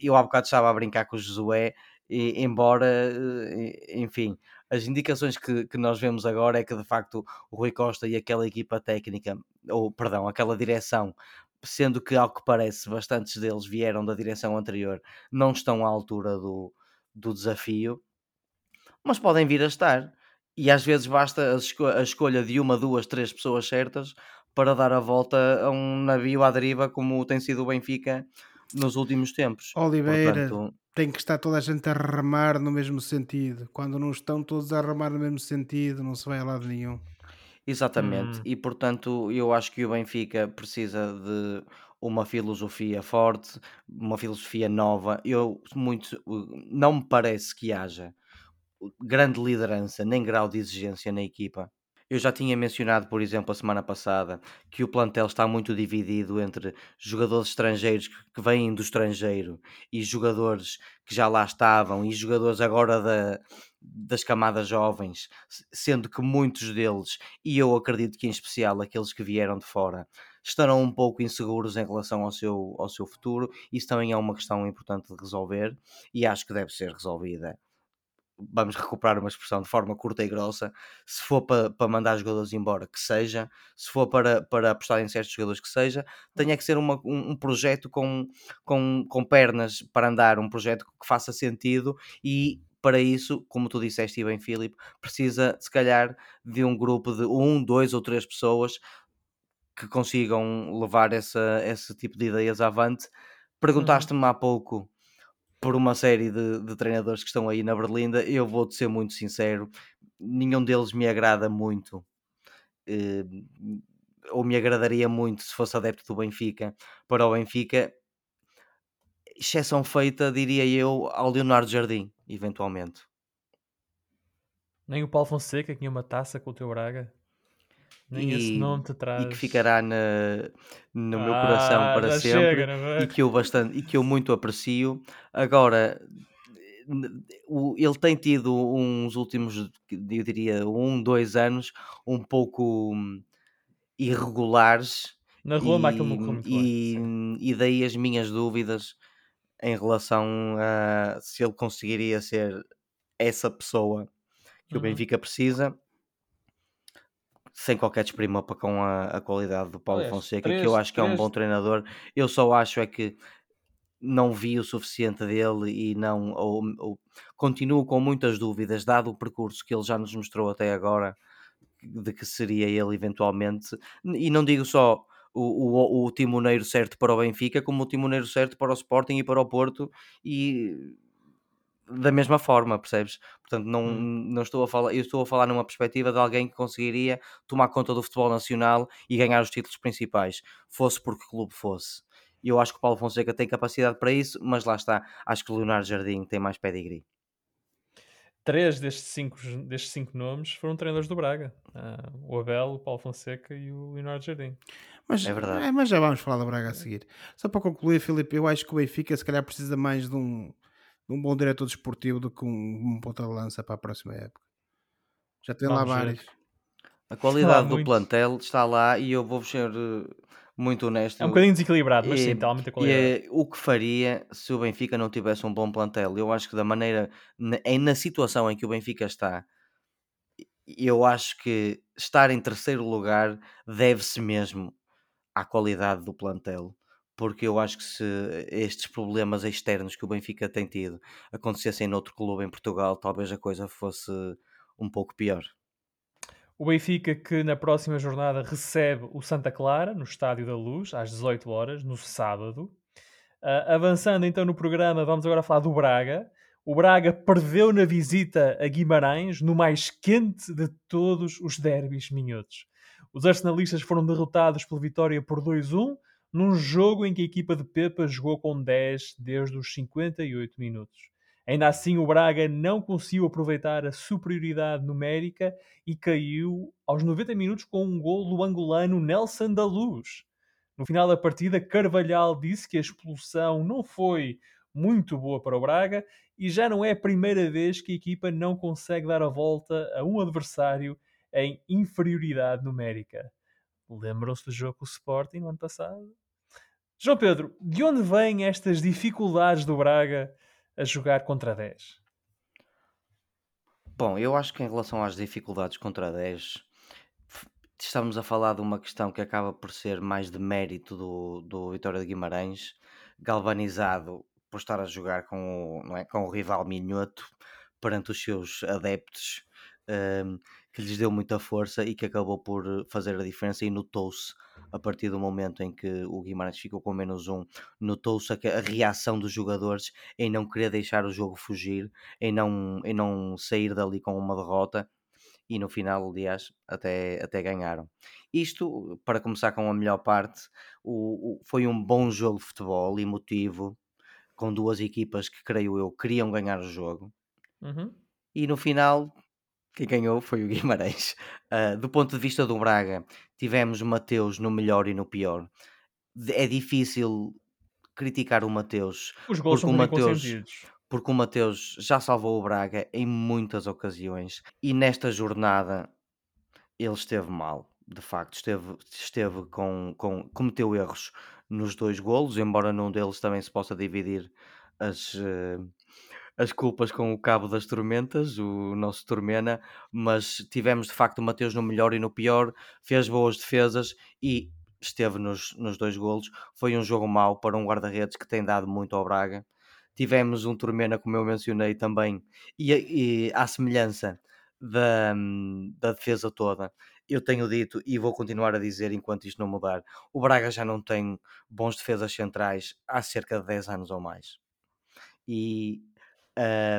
eu há bocado estava a brincar com o Josué, e, embora, eh, enfim, as indicações que, que nós vemos agora é que de facto o Rui Costa e aquela equipa técnica, ou perdão, aquela direção sendo que, ao que parece, bastantes deles vieram da direção anterior, não estão à altura do, do desafio, mas podem vir a estar. E às vezes basta a, esco a escolha de uma, duas, três pessoas certas para dar a volta a um navio à deriva, como tem sido o Benfica nos últimos tempos. Oliveira, Portanto, tem que estar toda a gente a remar no mesmo sentido. Quando não estão todos a remar no mesmo sentido, não se vai a lado nenhum. Exatamente, hum. e portanto eu acho que o Benfica precisa de uma filosofia forte, uma filosofia nova. Eu muito não me parece que haja grande liderança nem grau de exigência na equipa. Eu já tinha mencionado, por exemplo, a semana passada, que o plantel está muito dividido entre jogadores estrangeiros que vêm do estrangeiro e jogadores que já lá estavam e jogadores agora da, das camadas jovens, sendo que muitos deles, e eu acredito que em especial aqueles que vieram de fora, estarão um pouco inseguros em relação ao seu, ao seu futuro. Isso também é uma questão importante de resolver e acho que deve ser resolvida vamos recuperar uma expressão de forma curta e grossa, se for para, para mandar jogadores embora, que seja, se for para, para apostar em certos jogadores, que seja, tenha que ser uma, um, um, projeto com, com, com pernas para andar, um projeto que faça sentido e para isso, como tu disseste bem, Filipe, precisa se calhar de um grupo de um, dois ou três pessoas que consigam levar essa, esse tipo de ideias avante. Uhum. Perguntaste-me há pouco por uma série de, de treinadores que estão aí na Berlinda, eu vou-te ser muito sincero, nenhum deles me agrada muito. Eh, ou me agradaria muito se fosse adepto do Benfica para o Benfica, exceção feita, diria eu, ao Leonardo Jardim, eventualmente. Nem o Paulo Fonseca tinha uma taça com o teu Braga? Nem e, esse nome te traz. E que ficará na, no meu coração ah, para sempre chega, é? e, que eu bastante, e que eu muito aprecio. Agora, ele tem tido uns últimos, eu diria, um, dois anos um pouco irregulares. Na rua, e, e, e daí as minhas dúvidas em relação a se ele conseguiria ser essa pessoa que uhum. o Benfica precisa, sem qualquer desprima com a, a qualidade do Paulo Aliás, Fonseca, três, que eu acho que três... é um bom treinador. Eu só acho é que não vi o suficiente dele e não ou, ou, continuo com muitas dúvidas, dado o percurso que ele já nos mostrou até agora, de que seria ele eventualmente, e não digo só o, o, o timoneiro certo para o Benfica, como o timoneiro certo para o Sporting e para o Porto, e da mesma forma, percebes? Portanto, não, hum. não estou a falar, eu estou a falar numa perspectiva de alguém que conseguiria tomar conta do futebol nacional e ganhar os títulos principais, fosse porque clube fosse. E eu acho que o Paulo Fonseca tem capacidade para isso, mas lá está, acho que o Leonardo Jardim tem mais pedigree. Três destes cinco, destes cinco nomes foram treinadores do Braga: uh, o Abel, o Paulo Fonseca e o Leonardo Jardim. Mas, é verdade. É, mas já vamos falar do Braga a seguir. Só para concluir, Filipe, eu acho que o Benfica se calhar precisa mais de um um bom diretor desportivo do que um, um ponta de lança para a próxima época. Já tem Vamos lá vários. A qualidade do plantel está lá e eu vou ser eh, muito honesto. É um bocadinho desequilibrado, mas e, sim, está muita qualidade. E, o que faria se o Benfica não tivesse um bom plantel? Eu acho que da maneira, na, na situação em que o Benfica está, eu acho que estar em terceiro lugar deve-se mesmo à qualidade do plantel porque eu acho que se estes problemas externos que o Benfica tem tido acontecessem noutro clube em Portugal, talvez a coisa fosse um pouco pior. O Benfica que na próxima jornada recebe o Santa Clara no Estádio da Luz às 18 horas no sábado. Uh, avançando então no programa, vamos agora falar do Braga. O Braga perdeu na visita a Guimarães no mais quente de todos os derbys minhotos. Os arsenalistas foram derrotados pela vitória por 2-1 num jogo em que a equipa de Pepa jogou com 10 desde os 58 minutos. Ainda assim, o Braga não conseguiu aproveitar a superioridade numérica e caiu aos 90 minutos com um gol do angolano Nelson da Luz. No final da partida, Carvalhal disse que a expulsão não foi muito boa para o Braga e já não é a primeira vez que a equipa não consegue dar a volta a um adversário em inferioridade numérica. Lembram-se do jogo com o Sporting no ano passado? João Pedro, de onde vêm estas dificuldades do Braga a jogar contra 10? Bom, eu acho que em relação às dificuldades contra 10, estamos a falar de uma questão que acaba por ser mais de mérito do, do Vitória de Guimarães, galvanizado por estar a jogar com o, não é, com o rival minhoto perante os seus adeptos, um, que lhes deu muita força e que acabou por fazer a diferença e notou-se a partir do momento em que o Guimarães ficou com menos um, notou-se a, a, reação dos jogadores em não querer deixar o jogo fugir, em não, em não sair dali com uma derrota e no final, aliás, até, até ganharam. Isto, para começar com a melhor parte, o, o, foi um bom jogo de futebol, emotivo, com duas equipas que, creio eu, queriam ganhar o jogo. Uhum. E no final, quem ganhou foi o Guimarães. Uh, do ponto de vista do Braga, tivemos o Mateus no melhor e no pior. É difícil criticar o Mateus. Os gols são o Mateus, porque o Mateus já salvou o Braga em muitas ocasiões e nesta jornada ele esteve mal. De facto, esteve, esteve com, com cometeu erros nos dois golos, embora num deles também se possa dividir as, uh, as culpas com o Cabo das Tormentas, o nosso Tormena, mas tivemos de facto o Mateus no melhor e no pior, fez boas defesas e esteve nos, nos dois golos. Foi um jogo mau para um guarda-redes que tem dado muito ao Braga. Tivemos um Tormena, como eu mencionei também, e, e à semelhança da, da defesa toda, eu tenho dito e vou continuar a dizer enquanto isto não mudar: o Braga já não tem bons defesas centrais há cerca de 10 anos ou mais. E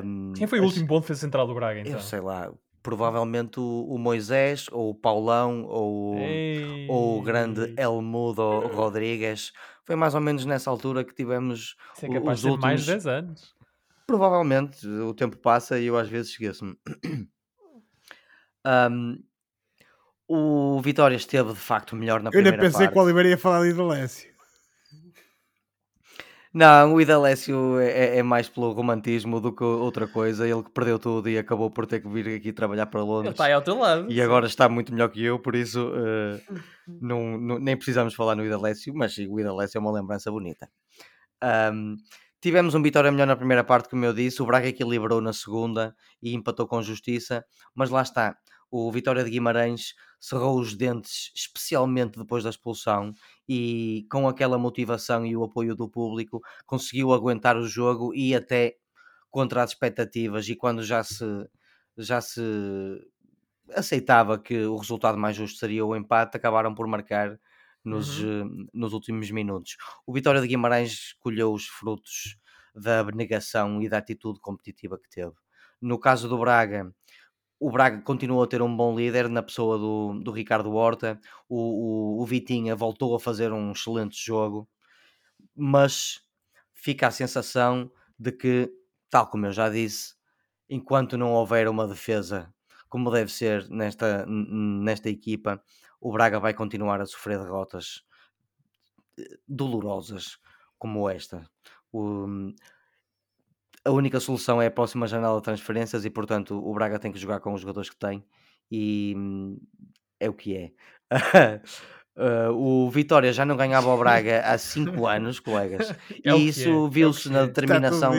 um, Quem foi o último bom defesa central do Braga, então? Eu sei lá, provavelmente o, o Moisés, ou o Paulão, ou, ou o grande Elmudo Rodrigues. Foi mais ou menos nessa altura que tivemos Isso é capaz os de últimos... mais de 10 anos. Provavelmente, o tempo passa e eu às vezes esqueço-me. um, o Vitória esteve de facto melhor na eu primeira parte. Eu nem pensei parte. que o Oliveira ia falar de Idolécio. Não, o Idalécio é, é, é mais pelo romantismo do que outra coisa. Ele que perdeu tudo e acabou por ter que vir aqui trabalhar para Londres. Está ao teu lado. E sim. agora está muito melhor que eu, por isso uh, não, não, nem precisamos falar no Idalécio, mas o Idalécio é uma lembrança bonita. Um, Tivemos um Vitória melhor na primeira parte, como eu disse. O Braga equilibrou na segunda e empatou com justiça. Mas lá está. O Vitória de Guimarães cerrou os dentes, especialmente depois da expulsão, e com aquela motivação e o apoio do público, conseguiu aguentar o jogo e até contra as expectativas. E quando já se, já se aceitava que o resultado mais justo seria o empate, acabaram por marcar nos, Uhum. eh, nos últimos minutos. O Vitória de Guimarães colheu os frutos da abnegação e da atitude competitiva que teve. No caso do Braga, o Braga continuou a ter um bom líder na pessoa do, do Ricardo Horta. O, o, o Vitinha voltou a fazer um excelente jogo, mas fica a sensação de que, tal como eu já disse, enquanto não houver uma defesa como deve ser nesta, nesta equipa, o Braga vai continuar a sofrer derrotas eh, dolorosas como esta. O- a única solução é a próxima janela de transferências e, portanto, o Braga tem que jogar com os jogadores que tem e hum, é o que é. Uh, o Vitória já não ganhava o Braga há 5 anos, colegas, É e isso é, é viu-se na é. Tudo determinação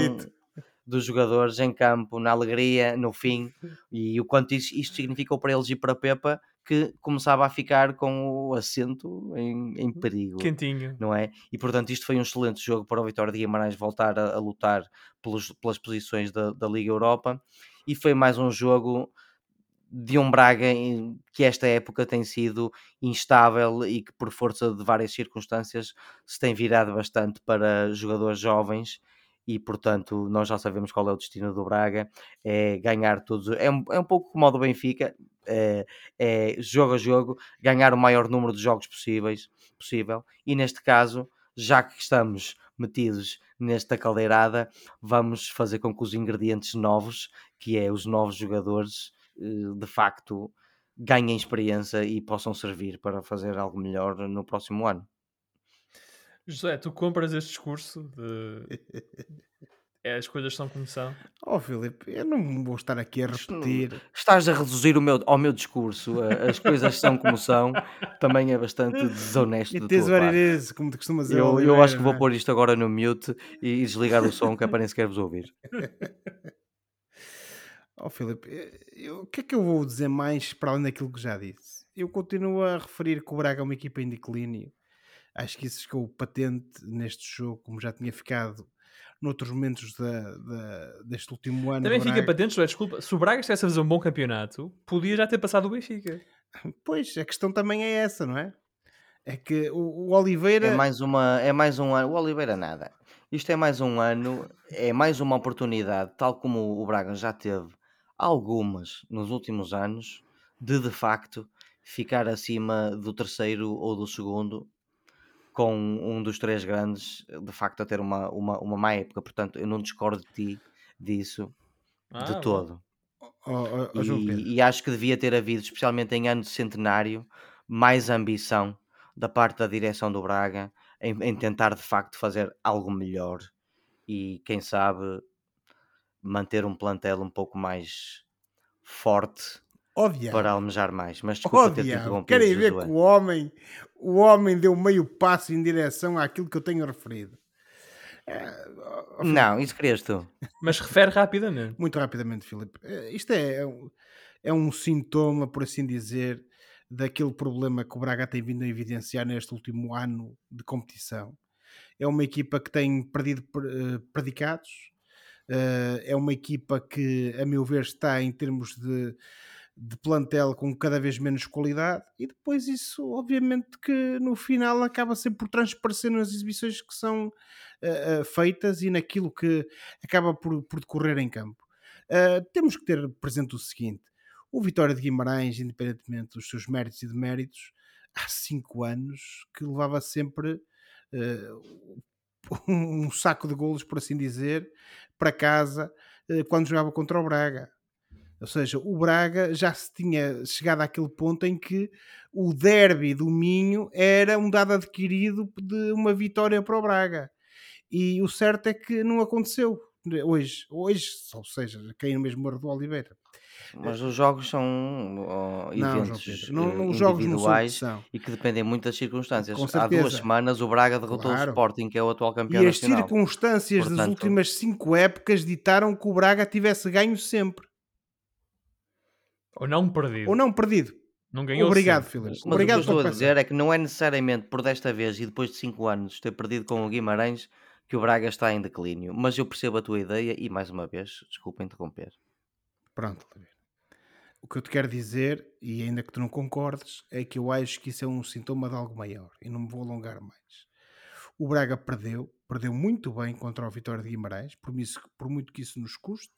dos jogadores em campo, na alegria, no fim, e o quanto isto, isto significou para eles e para Pepa, que começava a ficar com o assento em, em perigo Quentinho. não é? E portanto, isto foi um excelente jogo para o Vitória de Guimarães voltar a, a lutar pelos, pelas posições da, da Liga Europa e foi mais um jogo de um Braga que esta época tem sido instável e que por força de várias circunstâncias se tem virado bastante para jogadores jovens e portanto nós já sabemos qual é o destino do Braga é ganhar todos é um, é um pouco como o do Benfica é, é jogo a jogo ganhar o maior número de jogos possíveis possível e neste caso já que estamos metidos nesta caldeirada vamos fazer com que os ingredientes novos que é os novos jogadores eh, de facto ganhem experiência e possam servir para fazer algo melhor no próximo ano. José, tu compras este discurso de é, as coisas são como são? Oh, Filipe, eu não vou estar aqui a repetir. Estás a reduzir o meu, ao meu discurso, a- as coisas são como são, também é bastante desonesto E tens tua o parte. Arirese, como te costumas dizer. Eu, eu Oliveira, acho que vou é? pôr isto agora no mute e desligar o som que é para nem sequer vos ouvir. Oh, Filipe, eu- o que é que eu vou dizer mais para além daquilo que já disse? Eu continuo a referir que o Braga é uma equipa em declínio. Acho que isso ficou patente neste jogo, como já tinha ficado noutros momentos da, da- deste último ano. Também do fica Braga. patente, desculpa, se o Braga estivesse a fazer um bom campeonato, podia já ter passado o Benfica. Pois, a questão também é essa, não é? É que o, o Oliveira. É mais, uma, é mais um ano. O Oliveira nada. Isto é mais um ano, é mais uma oportunidade, tal como o Braga já teve algumas nos últimos anos, de de facto ficar acima do terceiro ou do segundo, com um dos três grandes, de facto a ter uma, uma, uma má época. Portanto, eu não discordo de ti disso Ah, de todo. Oh, oh, oh. E, e acho que devia ter havido, especialmente em ano de centenário, mais ambição da parte da direção do Braga em, em tentar de facto fazer algo melhor e quem sabe manter um plantel um pouco mais forte para almejar mais. Mas desculpa ter-te diabo. interrompido. Querem ver que o homem, o homem deu meio passo em direção àquilo que eu tenho referido. É, Não, isso querias tu. Mas refere rapidamente. Muito rapidamente, Filipe. Eh, Isto é, é um, é um sintoma, por assim dizer, daquele problema que o Braga tem vindo a evidenciar neste último ano de competição. É uma equipa que tem perdido eh, predicados, eh, é uma equipa que, a meu ver, está em termos de, de plantel com cada vez menos qualidade e depois isso, obviamente, que no final acaba sempre por transparecer nas exibições que são eh, eh, feitas e naquilo que acaba por, por decorrer em campo. Uh, temos que ter presente o seguinte: o Vitória de Guimarães, independentemente dos seus méritos e deméritos, há cinco anos que levava sempre uh, um saco de golos, por assim dizer, para casa uh, quando jogava contra o Braga. Ou seja, o Braga já se tinha chegado àquele ponto em que o derby do Minho era um dado adquirido de uma vitória para o Braga. E o certo é que não aconteceu. hoje, hoje, ou seja, cair no mesmo erro do Oliveira. Mas os jogos são oh, eventos não, o individuais são. e que dependem muito das circunstâncias. Há duas semanas o Braga derrotou o Claro. Sporting, que é o atual campeão E as nacional. circunstâncias das Portanto- últimas cinco épocas ditaram que o Braga tivesse ganho sempre. Ou não perdido. Ou não perdido. Não ganhou Obrigado. Filipe. Mas Obrigado o que eu estou a dizer é que não é necessariamente por desta vez e depois de 5 anos ter perdido com o Guimarães que o Braga está em declínio. Mas eu percebo a tua ideia e mais uma vez, desculpa interromper. Pronto. O que eu te quero dizer, e ainda que tu não concordes, é que eu acho que isso é um sintoma de algo maior e não me vou alongar mais. O Braga perdeu, perdeu muito bem contra o Vitória de Guimarães, por, isso- por muito que isso nos custe.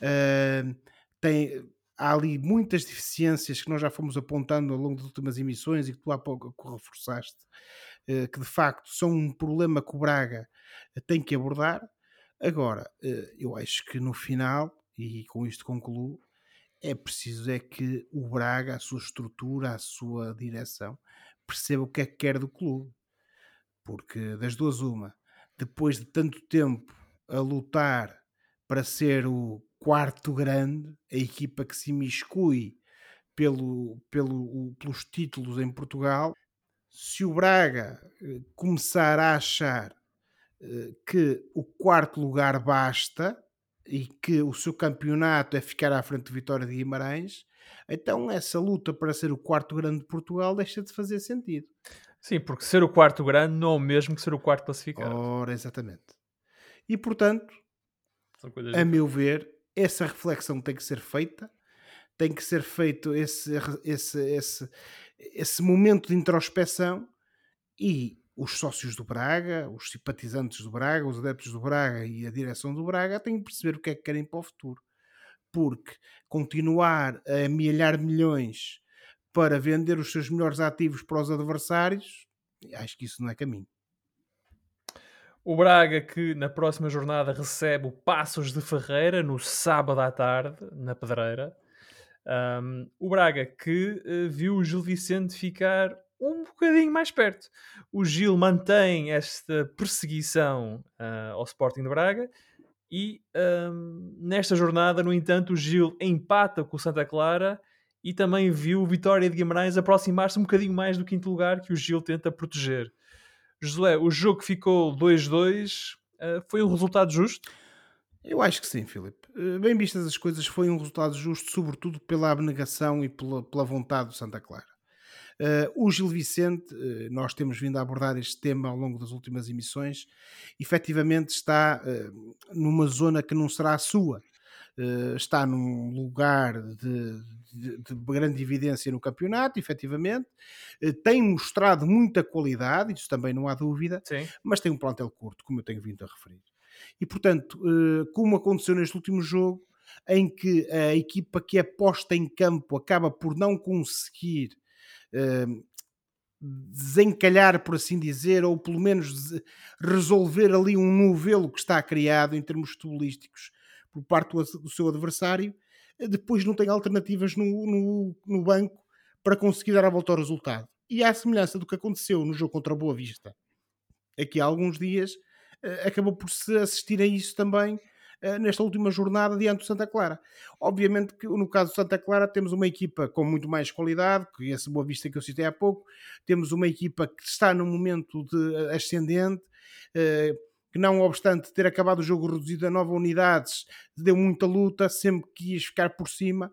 Ah, tem, há ali muitas deficiências que nós já fomos apontando ao longo das últimas emissões e que tu há pouco reforçaste, eh, que de facto são um problema que o Braga eh, tem que abordar. Agora, eh, eu acho que no final, e com isto concluo, é preciso é que o Braga, a sua estrutura, a sua direção, perceba o que é que quer do clube. Porque das duas uma, depois de tanto tempo a lutar para ser o quarto grande, a equipa que se imiscui pelo, pelo, pelos títulos em Portugal, se o Braga eh, começar a achar eh, que o quarto lugar basta e que o seu campeonato é ficar à frente de Vitória de Guimarães, então essa luta para ser o quarto grande de Portugal deixa de fazer sentido. Sim, porque ser o quarto grande não é o mesmo que ser o quarto classificado. Ora, exatamente. E portanto, a meu ver, essa reflexão tem que ser feita, tem que ser feito esse, esse, esse, esse momento de introspeção e os sócios do Braga, os simpatizantes do Braga, os adeptos do Braga e a direção do Braga têm que perceber o que é que querem para o futuro. Porque continuar a amealhar milhões para vender os seus melhores ativos para os adversários, acho que isso não é caminho. O Braga que na próxima jornada recebe o Passos de Ferreira no sábado à tarde, na Pedreira. Um, o Braga que eh, viu o Gil Vicente ficar um bocadinho mais perto. O Gil mantém esta perseguição ah, ao Sporting de Braga e um, nesta jornada, no entanto, o Gil empata com o Santa Clara e também viu o Vitória de Guimarães aproximar-se um bocadinho mais do quinto lugar que o Gil tenta proteger. Josué, o jogo ficou 2-2 uh, foi um resultado justo? Eu acho que sim, Filipe. Eh, Bem vistas as coisas, foi um resultado justo, sobretudo pela abnegação e pela, pela vontade do Santa Clara. Uh, o Gil Vicente, uh, nós temos vindo a abordar este tema ao longo das últimas emissões, efetivamente está uh, numa zona que não será a sua. Uh, está num lugar de, de, de, grande evidência no campeonato, efetivamente, uh, tem mostrado muita qualidade, isso também não há dúvida, Sim. mas tem um plantel curto, como eu tenho vindo a referir. E portanto, uh, como aconteceu neste último jogo, em que a equipa que é posta em campo acaba por não conseguir desencalhar, por assim dizer, ou pelo menos resolver ali um novelo que está criado em termos futebolísticos por parte do seu adversário, depois não tem alternativas no, no, no, banco para conseguir dar a volta ao resultado. E à semelhança do que aconteceu no jogo contra a Boa Vista, aqui há alguns dias, acabou por se assistir a isso também nesta última jornada diante do Santa Clara. Obviamente que no caso do Santa Clara temos uma equipa com muito mais qualidade, que esse Boa Vista que eu citei há pouco, temos uma equipa que está num momento de ascendente, que não obstante ter acabado o jogo reduzido a nove unidades, deu muita luta, sempre quis ficar por cima,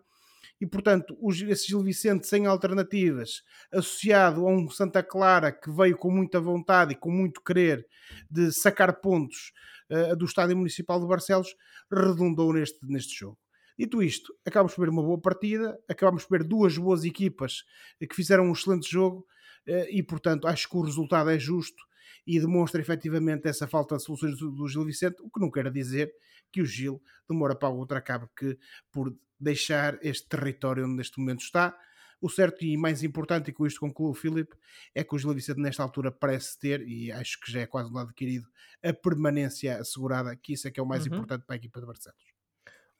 e portanto esse Gil Vicente sem alternativas, associado a um Santa Clara que veio com muita vontade e com muito querer de sacar pontos uh, do Estádio Municipal de Barcelos, redundou neste, neste jogo. Dito isto, acabamos por ver uma boa partida, acabamos por ver duas boas equipas que fizeram um excelente jogo uh, e portanto acho que o resultado é justo e demonstra efetivamente essa falta de soluções do, do, Gil Vicente, o que não quer dizer que o Gil demora para o outro acabe que por deixar este território onde neste momento está. O certo e mais importante, e com isto concluo, Filipe, é que o Gil Vicente nesta altura parece ter, e acho que já é quase um lado adquirido, a permanência assegurada, que isso é que é o mais uhum. importante para a equipa de Barcelos.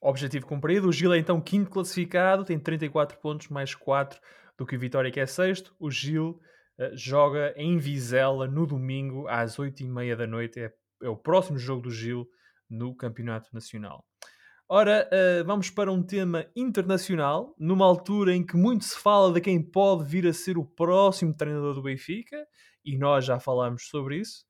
Objetivo cumprido, o Gil é então quinto classificado, tem 34 pontos, mais 4 do que o Vitória que é sexto. O Gil joga em Vizela no domingo às 8h30 da noite, é, é, o próximo jogo do Gil no Campeonato Nacional. Ora, uh, vamos para um tema internacional, numa altura em que muito se fala de quem pode vir a ser o próximo treinador do Benfica, e nós já falámos sobre isso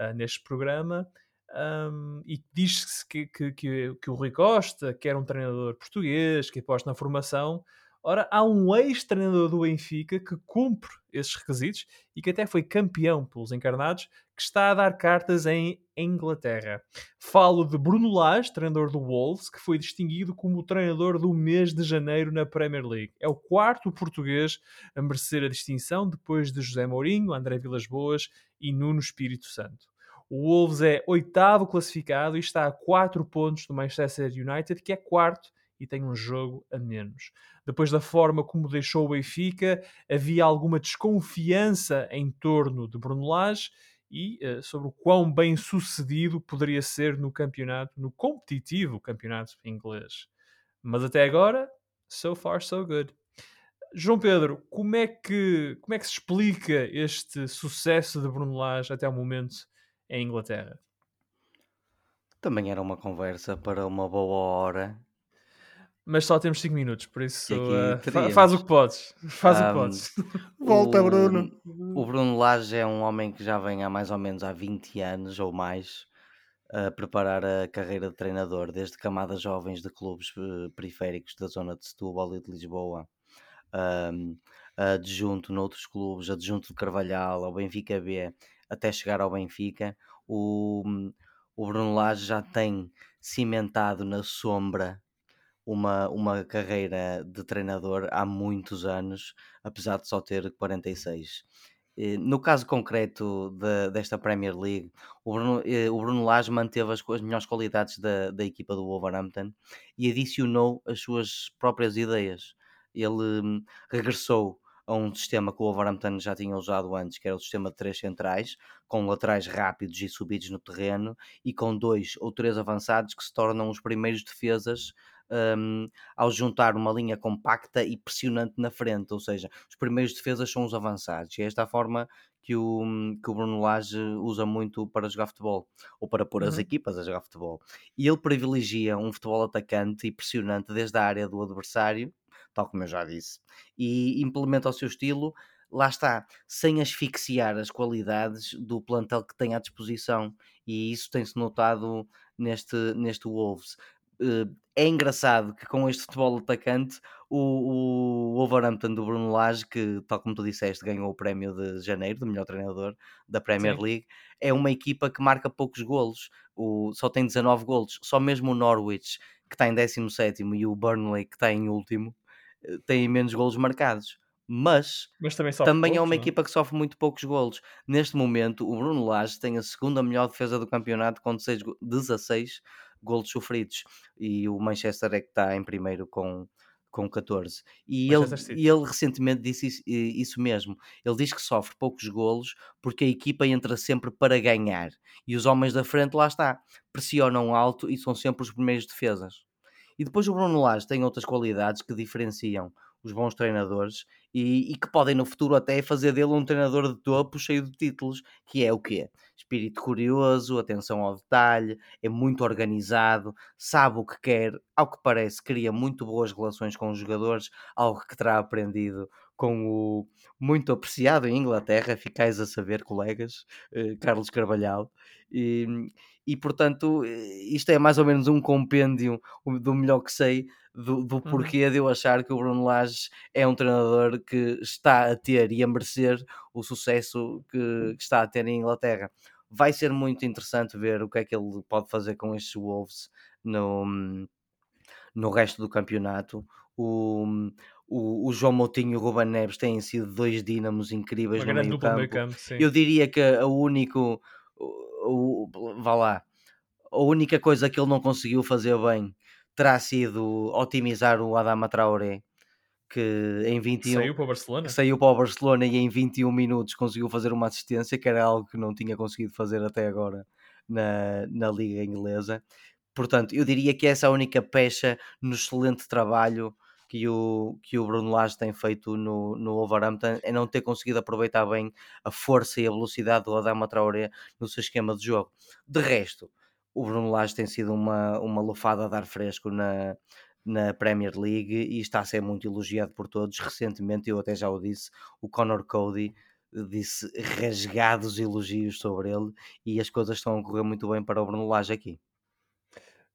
uh, neste programa. Um, e diz-se que, que, que, que, o Rui Costa quer um treinador português, que aposta na formação. Ora, há um ex-treinador do Benfica que cumpre esses requisitos e que até foi campeão pelos encarnados, que está a dar cartas em Inglaterra. Falo de Bruno Lage, treinador do Wolves, que foi distinguido como o treinador do mês de janeiro na Premier League. É o quarto português a merecer a distinção, depois de José Mourinho, André Vilas Boas e Nuno Espírito Santo. O Wolves é oitavo classificado e está a 4 pontos do Manchester United, que é quarto e tem um jogo a menos. Depois da forma como deixou o Benfica, havia alguma desconfiança em torno de Bruno Lage e uh, sobre o quão bem sucedido poderia ser no campeonato, no competitivo campeonato inglês. Mas até agora, so far so good. João Pedro, como é que, como é que se explica este sucesso de Bruno Lage até o momento em Inglaterra? Também era uma conversa para uma boa hora. Mas só temos 5 minutos, por isso uh, faz o que podes. Faz um, o que podes. Volta, Bruno. O Bruno Lage é um homem que já vem há mais ou menos há 20 anos ou mais a preparar a carreira de treinador, desde camadas jovens de clubes uh, periféricos da zona de Setúbal e de Lisboa, um, adjunto noutros clubes, adjunto de Carvalhal, ao Benfica B, até chegar ao Benfica, o, o Bruno Lage já tem cimentado na sombra uma, uma carreira de treinador há muitos anos, apesar de só ter 46. No caso concreto de, desta Premier League, o Bruno, eh, o Bruno Lage manteve as, as melhores qualidades da, da equipa do Wolverhampton e adicionou as suas próprias ideias. Ele hum, regressou a um sistema que o Wolverhampton já tinha usado antes, que era o sistema de três centrais, com laterais rápidos e subidos no terreno, e com dois ou três avançados que se tornam os primeiros defesas um, ao juntar uma linha compacta e pressionante na frente, ou seja, os primeiros defesas são os avançados, e é esta a forma que o, que o Bruno Lage usa muito para jogar futebol, ou para pôr uhum. as equipas a jogar futebol. E ele privilegia um futebol atacante e pressionante desde a área do adversário, tal como eu já disse, e implementa o seu estilo, lá está, sem asfixiar as qualidades do plantel que tem à disposição, e isso tem-se notado neste, neste Wolves. Eh, é engraçado que com este futebol atacante o, o Wolverhampton do Bruno Lage, que tal como tu disseste ganhou o prémio de janeiro do melhor treinador da Premier Sim. League, é uma equipa que marca poucos golos, o, só tem 19 golos, só mesmo o Norwich que está em 17 e o Burnley que está em último têm menos golos marcados. Mas, Mas também, também poucos, é uma não? equipa que sofre muito poucos golos. Neste momento, o Bruno Lage tem a segunda melhor defesa do campeonato com 16 golos sofridos e o Manchester é que está em primeiro com, com 14. E ele, e ele recentemente disse isso, isso, mesmo. Ele diz que sofre poucos golos porque a equipa entra sempre para ganhar e os homens da frente lá está, pressionam alto e são sempre os primeiros defesas. E depois o Bruno Lage tem outras qualidades que diferenciam os bons treinadores e, e, que podem no futuro até fazer dele um treinador de topo cheio de títulos, que é o quê? Espírito curioso, atenção ao detalhe, é muito organizado, sabe o que quer, ao que parece cria muito boas relações com os jogadores, algo que terá aprendido com o muito apreciado em Inglaterra, ficais a saber, colegas, eh, Carlos Carvalhal. E, e portanto, eh, isto é mais ou menos um compêndio do melhor que sei do, do uhum. porquê de eu achar que o Bruno Lage é um treinador que está a ter e a merecer o sucesso que, que está a ter em Inglaterra. Vai ser muito interessante ver o que é que ele pode fazer com estes Wolves no, no resto do campeonato. O, o, o, João Moutinho e o Ruben Neves têm sido dois dínamos incríveis Uma no meio campo. meio campo. Eu diria que o único, o, o, vá lá, a única coisa que ele não conseguiu fazer bem terá sido otimizar o Adama Traoré, que em 21 saiu para o Barcelona. Saiu para o Barcelona e em 21 minutos conseguiu fazer uma assistência, que era algo que não tinha conseguido fazer até agora na, na Liga Inglesa. Portanto, eu diria que essa é a única pecha no excelente trabalho que o, que o Bruno Lage tem feito no, no Wolverhampton é não ter conseguido aproveitar bem a força e a velocidade do Adama Traoré no seu esquema de jogo. De resto, o Bruno Lage tem sido uma, uma lufada de ar fresco na, na Premier League e está a ser muito elogiado por todos. Recentemente, eu até já o disse, o Conor Cody disse rasgados elogios sobre ele e as coisas estão a correr muito bem para o Bruno Lage aqui.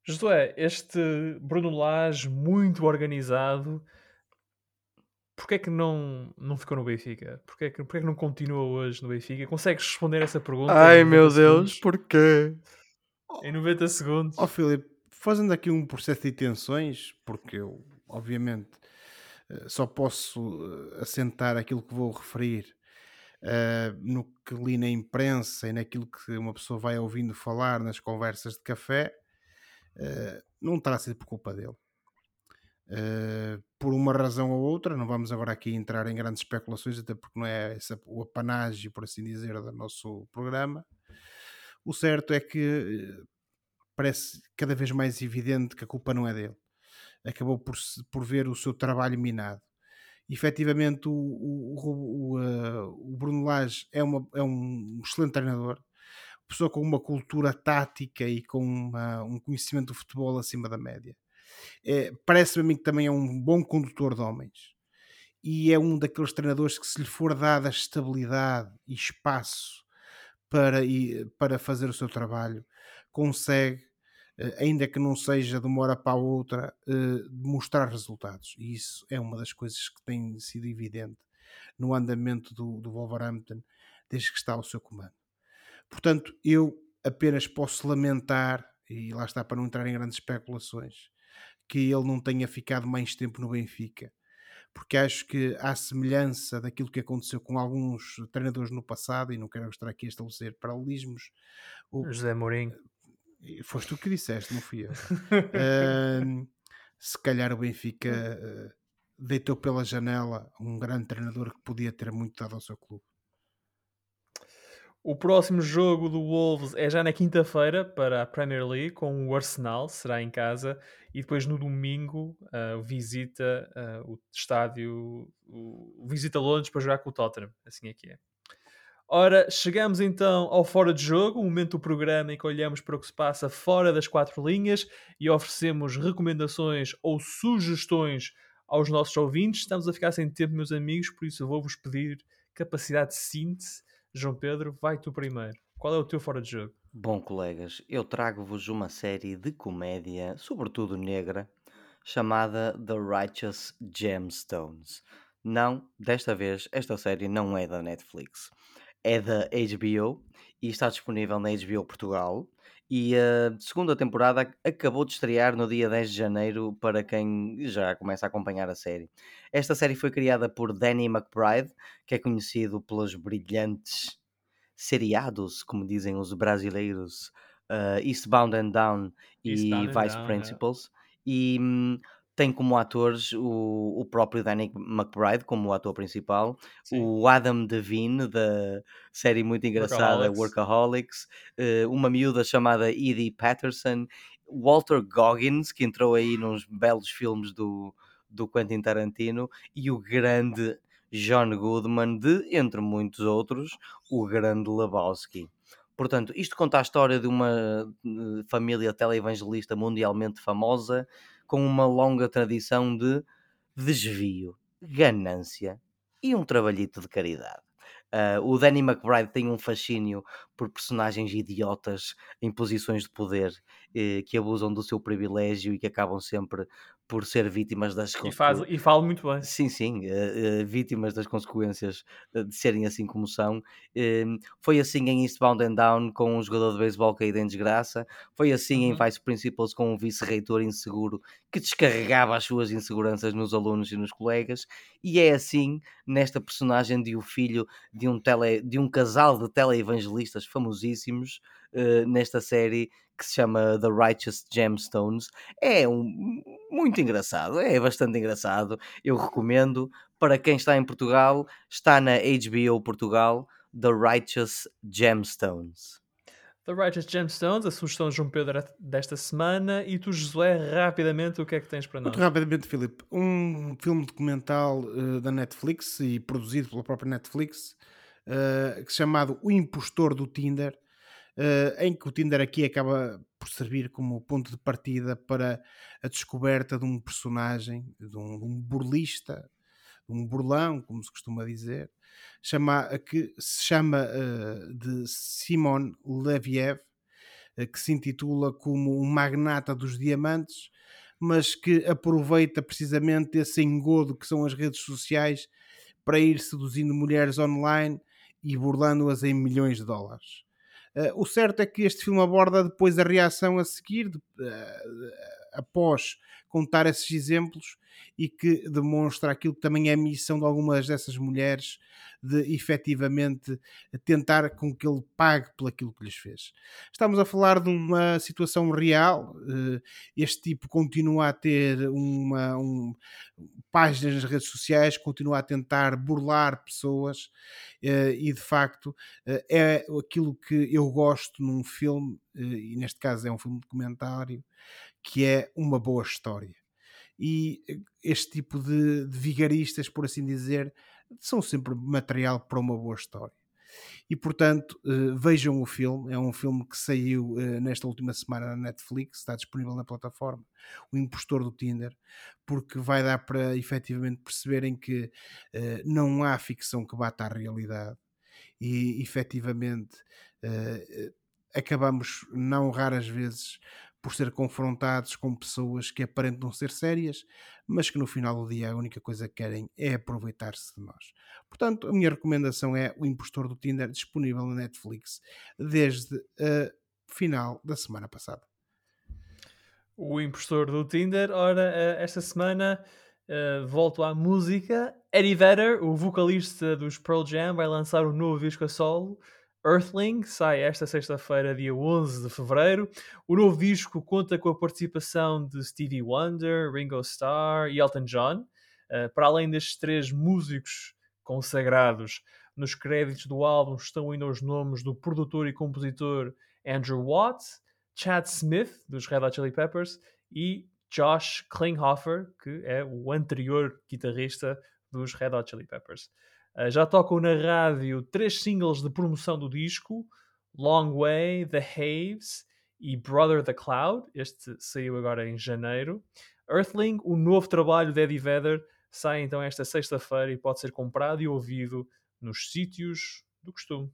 Josué, este Bruno Lage muito organizado, porquê é que não, não ficou no Benfica? Porquê é, que, porquê é que não continua hoje no Benfica? Consegues responder essa pergunta? Ai meu Deus, porquê? Em 90 segundos. Oh, Filipe, fazendo aqui um processo de tensões, porque eu, obviamente, eh, só posso eh, assentar aquilo que vou referir uh, no que li na imprensa e naquilo que uma pessoa vai ouvindo falar nas conversas de café, uh, não terá sido por culpa dele. Uh, por uma razão ou outra, não vamos agora aqui entrar em grandes especulações, até porque não é essa, o apanágio, por assim dizer, do nosso programa. O certo é que parece cada vez mais evidente que a culpa não é dele. Acabou por, por ver o seu trabalho minado efetivamente o, o, o, uh, o Bruno Lage é, uma, é um excelente treinador, pessoa com uma cultura tática e com uma, um conhecimento do futebol acima da média. É, Parece-me a mim que também é um bom condutor de homens e é um daqueles treinadores que, se lhe for dada estabilidade e espaço para, para fazer o seu trabalho, consegue eh, ainda que não seja de uma hora para a outra, eh, mostrar resultados. E isso é uma das coisas que tem sido evidente no andamento do, do Wolverhampton desde que está ao seu comando. Portanto, eu apenas posso lamentar, e lá está para não entrar em grandes especulações, que ele não tenha ficado mais tempo no Benfica. Porque acho que, à semelhança daquilo que aconteceu com alguns treinadores no passado, e não quero estar aqui a estabelecer paralelismos, o, José Mourinho Foste tu que disseste, não fui eu. uh, se calhar o Benfica uh, deitou pela janela um grande treinador que podia ter muito dado ao seu clube. O próximo jogo do Wolves é já na quinta-feira para a Premier League com o Arsenal, será em casa, e depois no domingo uh, visita uh, o estádio, o, visita Londres para jogar com o Tottenham, assim é que é. Ora, chegamos então ao Fora de Jogo, o momento do programa em que olhamos para o que se passa fora das quatro linhas e oferecemos recomendações ou sugestões aos nossos ouvintes. Estamos a ficar sem tempo, meus amigos, por isso vou-vos pedir capacidade de síntese. João Pedro, vai tu primeiro. Qual é o teu Fora de Jogo? Bom, colegas, eu trago-vos uma série de comédia, sobretudo negra, chamada The Righteous Gemstones. Não, desta vez, esta série não é da Netflix é da HBO e está disponível na HBO Portugal. E a segunda temporada acabou de estrear no dia 10 de janeiro para quem já começa a acompanhar a série. Esta série foi criada por Danny McBride, que é conhecido pelos brilhantes seriados, como dizem os brasileiros, uh, Eastbound and Down e Eastbound Vice Down, Principals. E hum, tem como atores o, o próprio Danny McBride como ator principal, Sim. o Adam Devine da série muito engraçada Workaholics, Workaholics uh, uma miúda chamada Edie Patterson, Walter Goggins, que entrou aí nos belos filmes do, do Quentin Tarantino, e o grande John Goodman, de, entre muitos outros, o grande Lebowski. Portanto, isto conta a história de uma eh, família televangelista mundialmente famosa com uma longa tradição de desvio, ganância e um trabalhito de caridade. Uh, o Danny McBride tem um fascínio por personagens idiotas em posições de poder eh, que abusam do seu privilégio e que acabam sempre por ser vítimas das e, faz, e falo muito bem. Sim, sim, uh, uh, vítimas das consequências de serem assim como são. Ehm, foi assim em Eastbound and Down com um jogador de beisebol caído em desgraça. Foi assim uhum. em Vice Principals com um vice-reitor inseguro que descarregava as suas inseguranças nos alunos e nos colegas. E é assim nesta personagem de o filho de um, tele, de um casal de teleevangelistas famosíssimos uh, nesta série que se chama The Righteous Gemstones. É um, muito engraçado, é bastante engraçado. Eu recomendo para quem está em Portugal, está na HBO Portugal, The Righteous Gemstones. The Righteous Gemstones, a sugestão de João Pedro desta semana. E tu, Josué, rapidamente, o que é que tens para nós? Muito rapidamente, Filipe. Um filme documental uh, da Netflix e produzido pela própria Netflix, uh, chamado O Impostor do Tinder, em que o Tinder aqui acaba por servir como ponto de partida para a descoberta de um personagem, de um, de um burlista, de um burlão, como se costuma dizer, chama, que se chama uh, de Simon Leviev, que se intitula como um magnata dos diamantes, mas que aproveita precisamente esse engodo que são as redes sociais para ir seduzindo mulheres online e burlando-as em milhões de dólares. Uh, o certo é que este filme aborda depois a reação a seguir, de, uh, após contar esses exemplos, e que demonstra aquilo que também é a missão de algumas dessas mulheres de efetivamente tentar com que ele pague por aquilo que lhes fez. Estamos a falar de uma situação real, uh, este tipo continua a ter uma um, páginas nas redes sociais, continua a tentar burlar pessoas uh, e de facto uh, é aquilo que eu gosto num filme, e neste caso é um filme documentário, que é uma boa história. E este tipo de, de vigaristas, por assim dizer, são sempre material para uma boa história. E portanto, uh, vejam o filme. É um filme que saiu uh, nesta última semana na Netflix, está disponível na plataforma. O Impostor do Tinder, porque vai dar para efetivamente perceberem que uh, não há ficção que bata à realidade e efetivamente acabamos, não raras vezes, por ser confrontados com pessoas que aparentam ser sérias, mas que no final do dia a única coisa que querem é aproveitar-se de nós. Portanto, a minha recomendação é O Impostor do Tinder, disponível na Netflix desde a final da semana passada. O Impostor do Tinder, ora, eh, esta semana uh, volto à música. Eddie Vedder, o vocalista dos Pearl Jam, vai lançar um novo disco a solo Earthling sai esta sexta-feira, dia 11 de fevereiro. O novo disco conta com a participação de Stevie Wonder, Ringo Starr e Elton John. Uh, para além destes três músicos consagrados, nos créditos do álbum estão ainda os nomes do produtor e compositor Andrew Watt, Chad Smith, dos Red Hot Chili Peppers, e Josh Klinghoffer, que é o anterior guitarrista dos Red Hot Chili Peppers. Uh, já tocam na rádio três singles de promoção do disco: Long Way, The Haves e Brother the Cloud. Este saiu agora em janeiro. Earthling, o novo trabalho de Eddie Vedder, sai então esta sexta-feira e pode ser comprado e ouvido nos sítios do costume.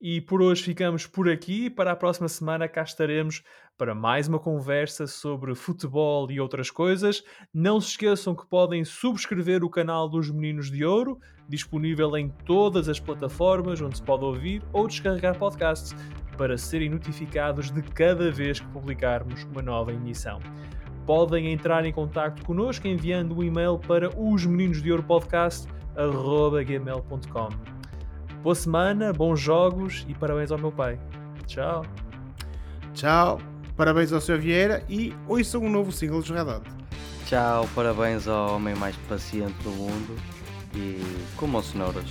E por hoje ficamos por aqui. Para a próxima semana cá estaremos para mais uma conversa sobre futebol e outras coisas. Não se esqueçam que podem subscrever o canal dos Meninos de Ouro, disponível em todas as plataformas onde se pode ouvir ou descarregar podcasts, para serem notificados de cada vez que publicarmos uma nova emissão. Podem entrar em contato connosco enviando um e-mail para os meninos de ouro. Boa semana, bons jogos e parabéns ao meu pai. Tchau. Tchau. Parabéns ao Sr. Vieira e ouçam um novo single Red Hot. Tchau, parabéns ao homem mais paciente do mundo e como aos cenouras.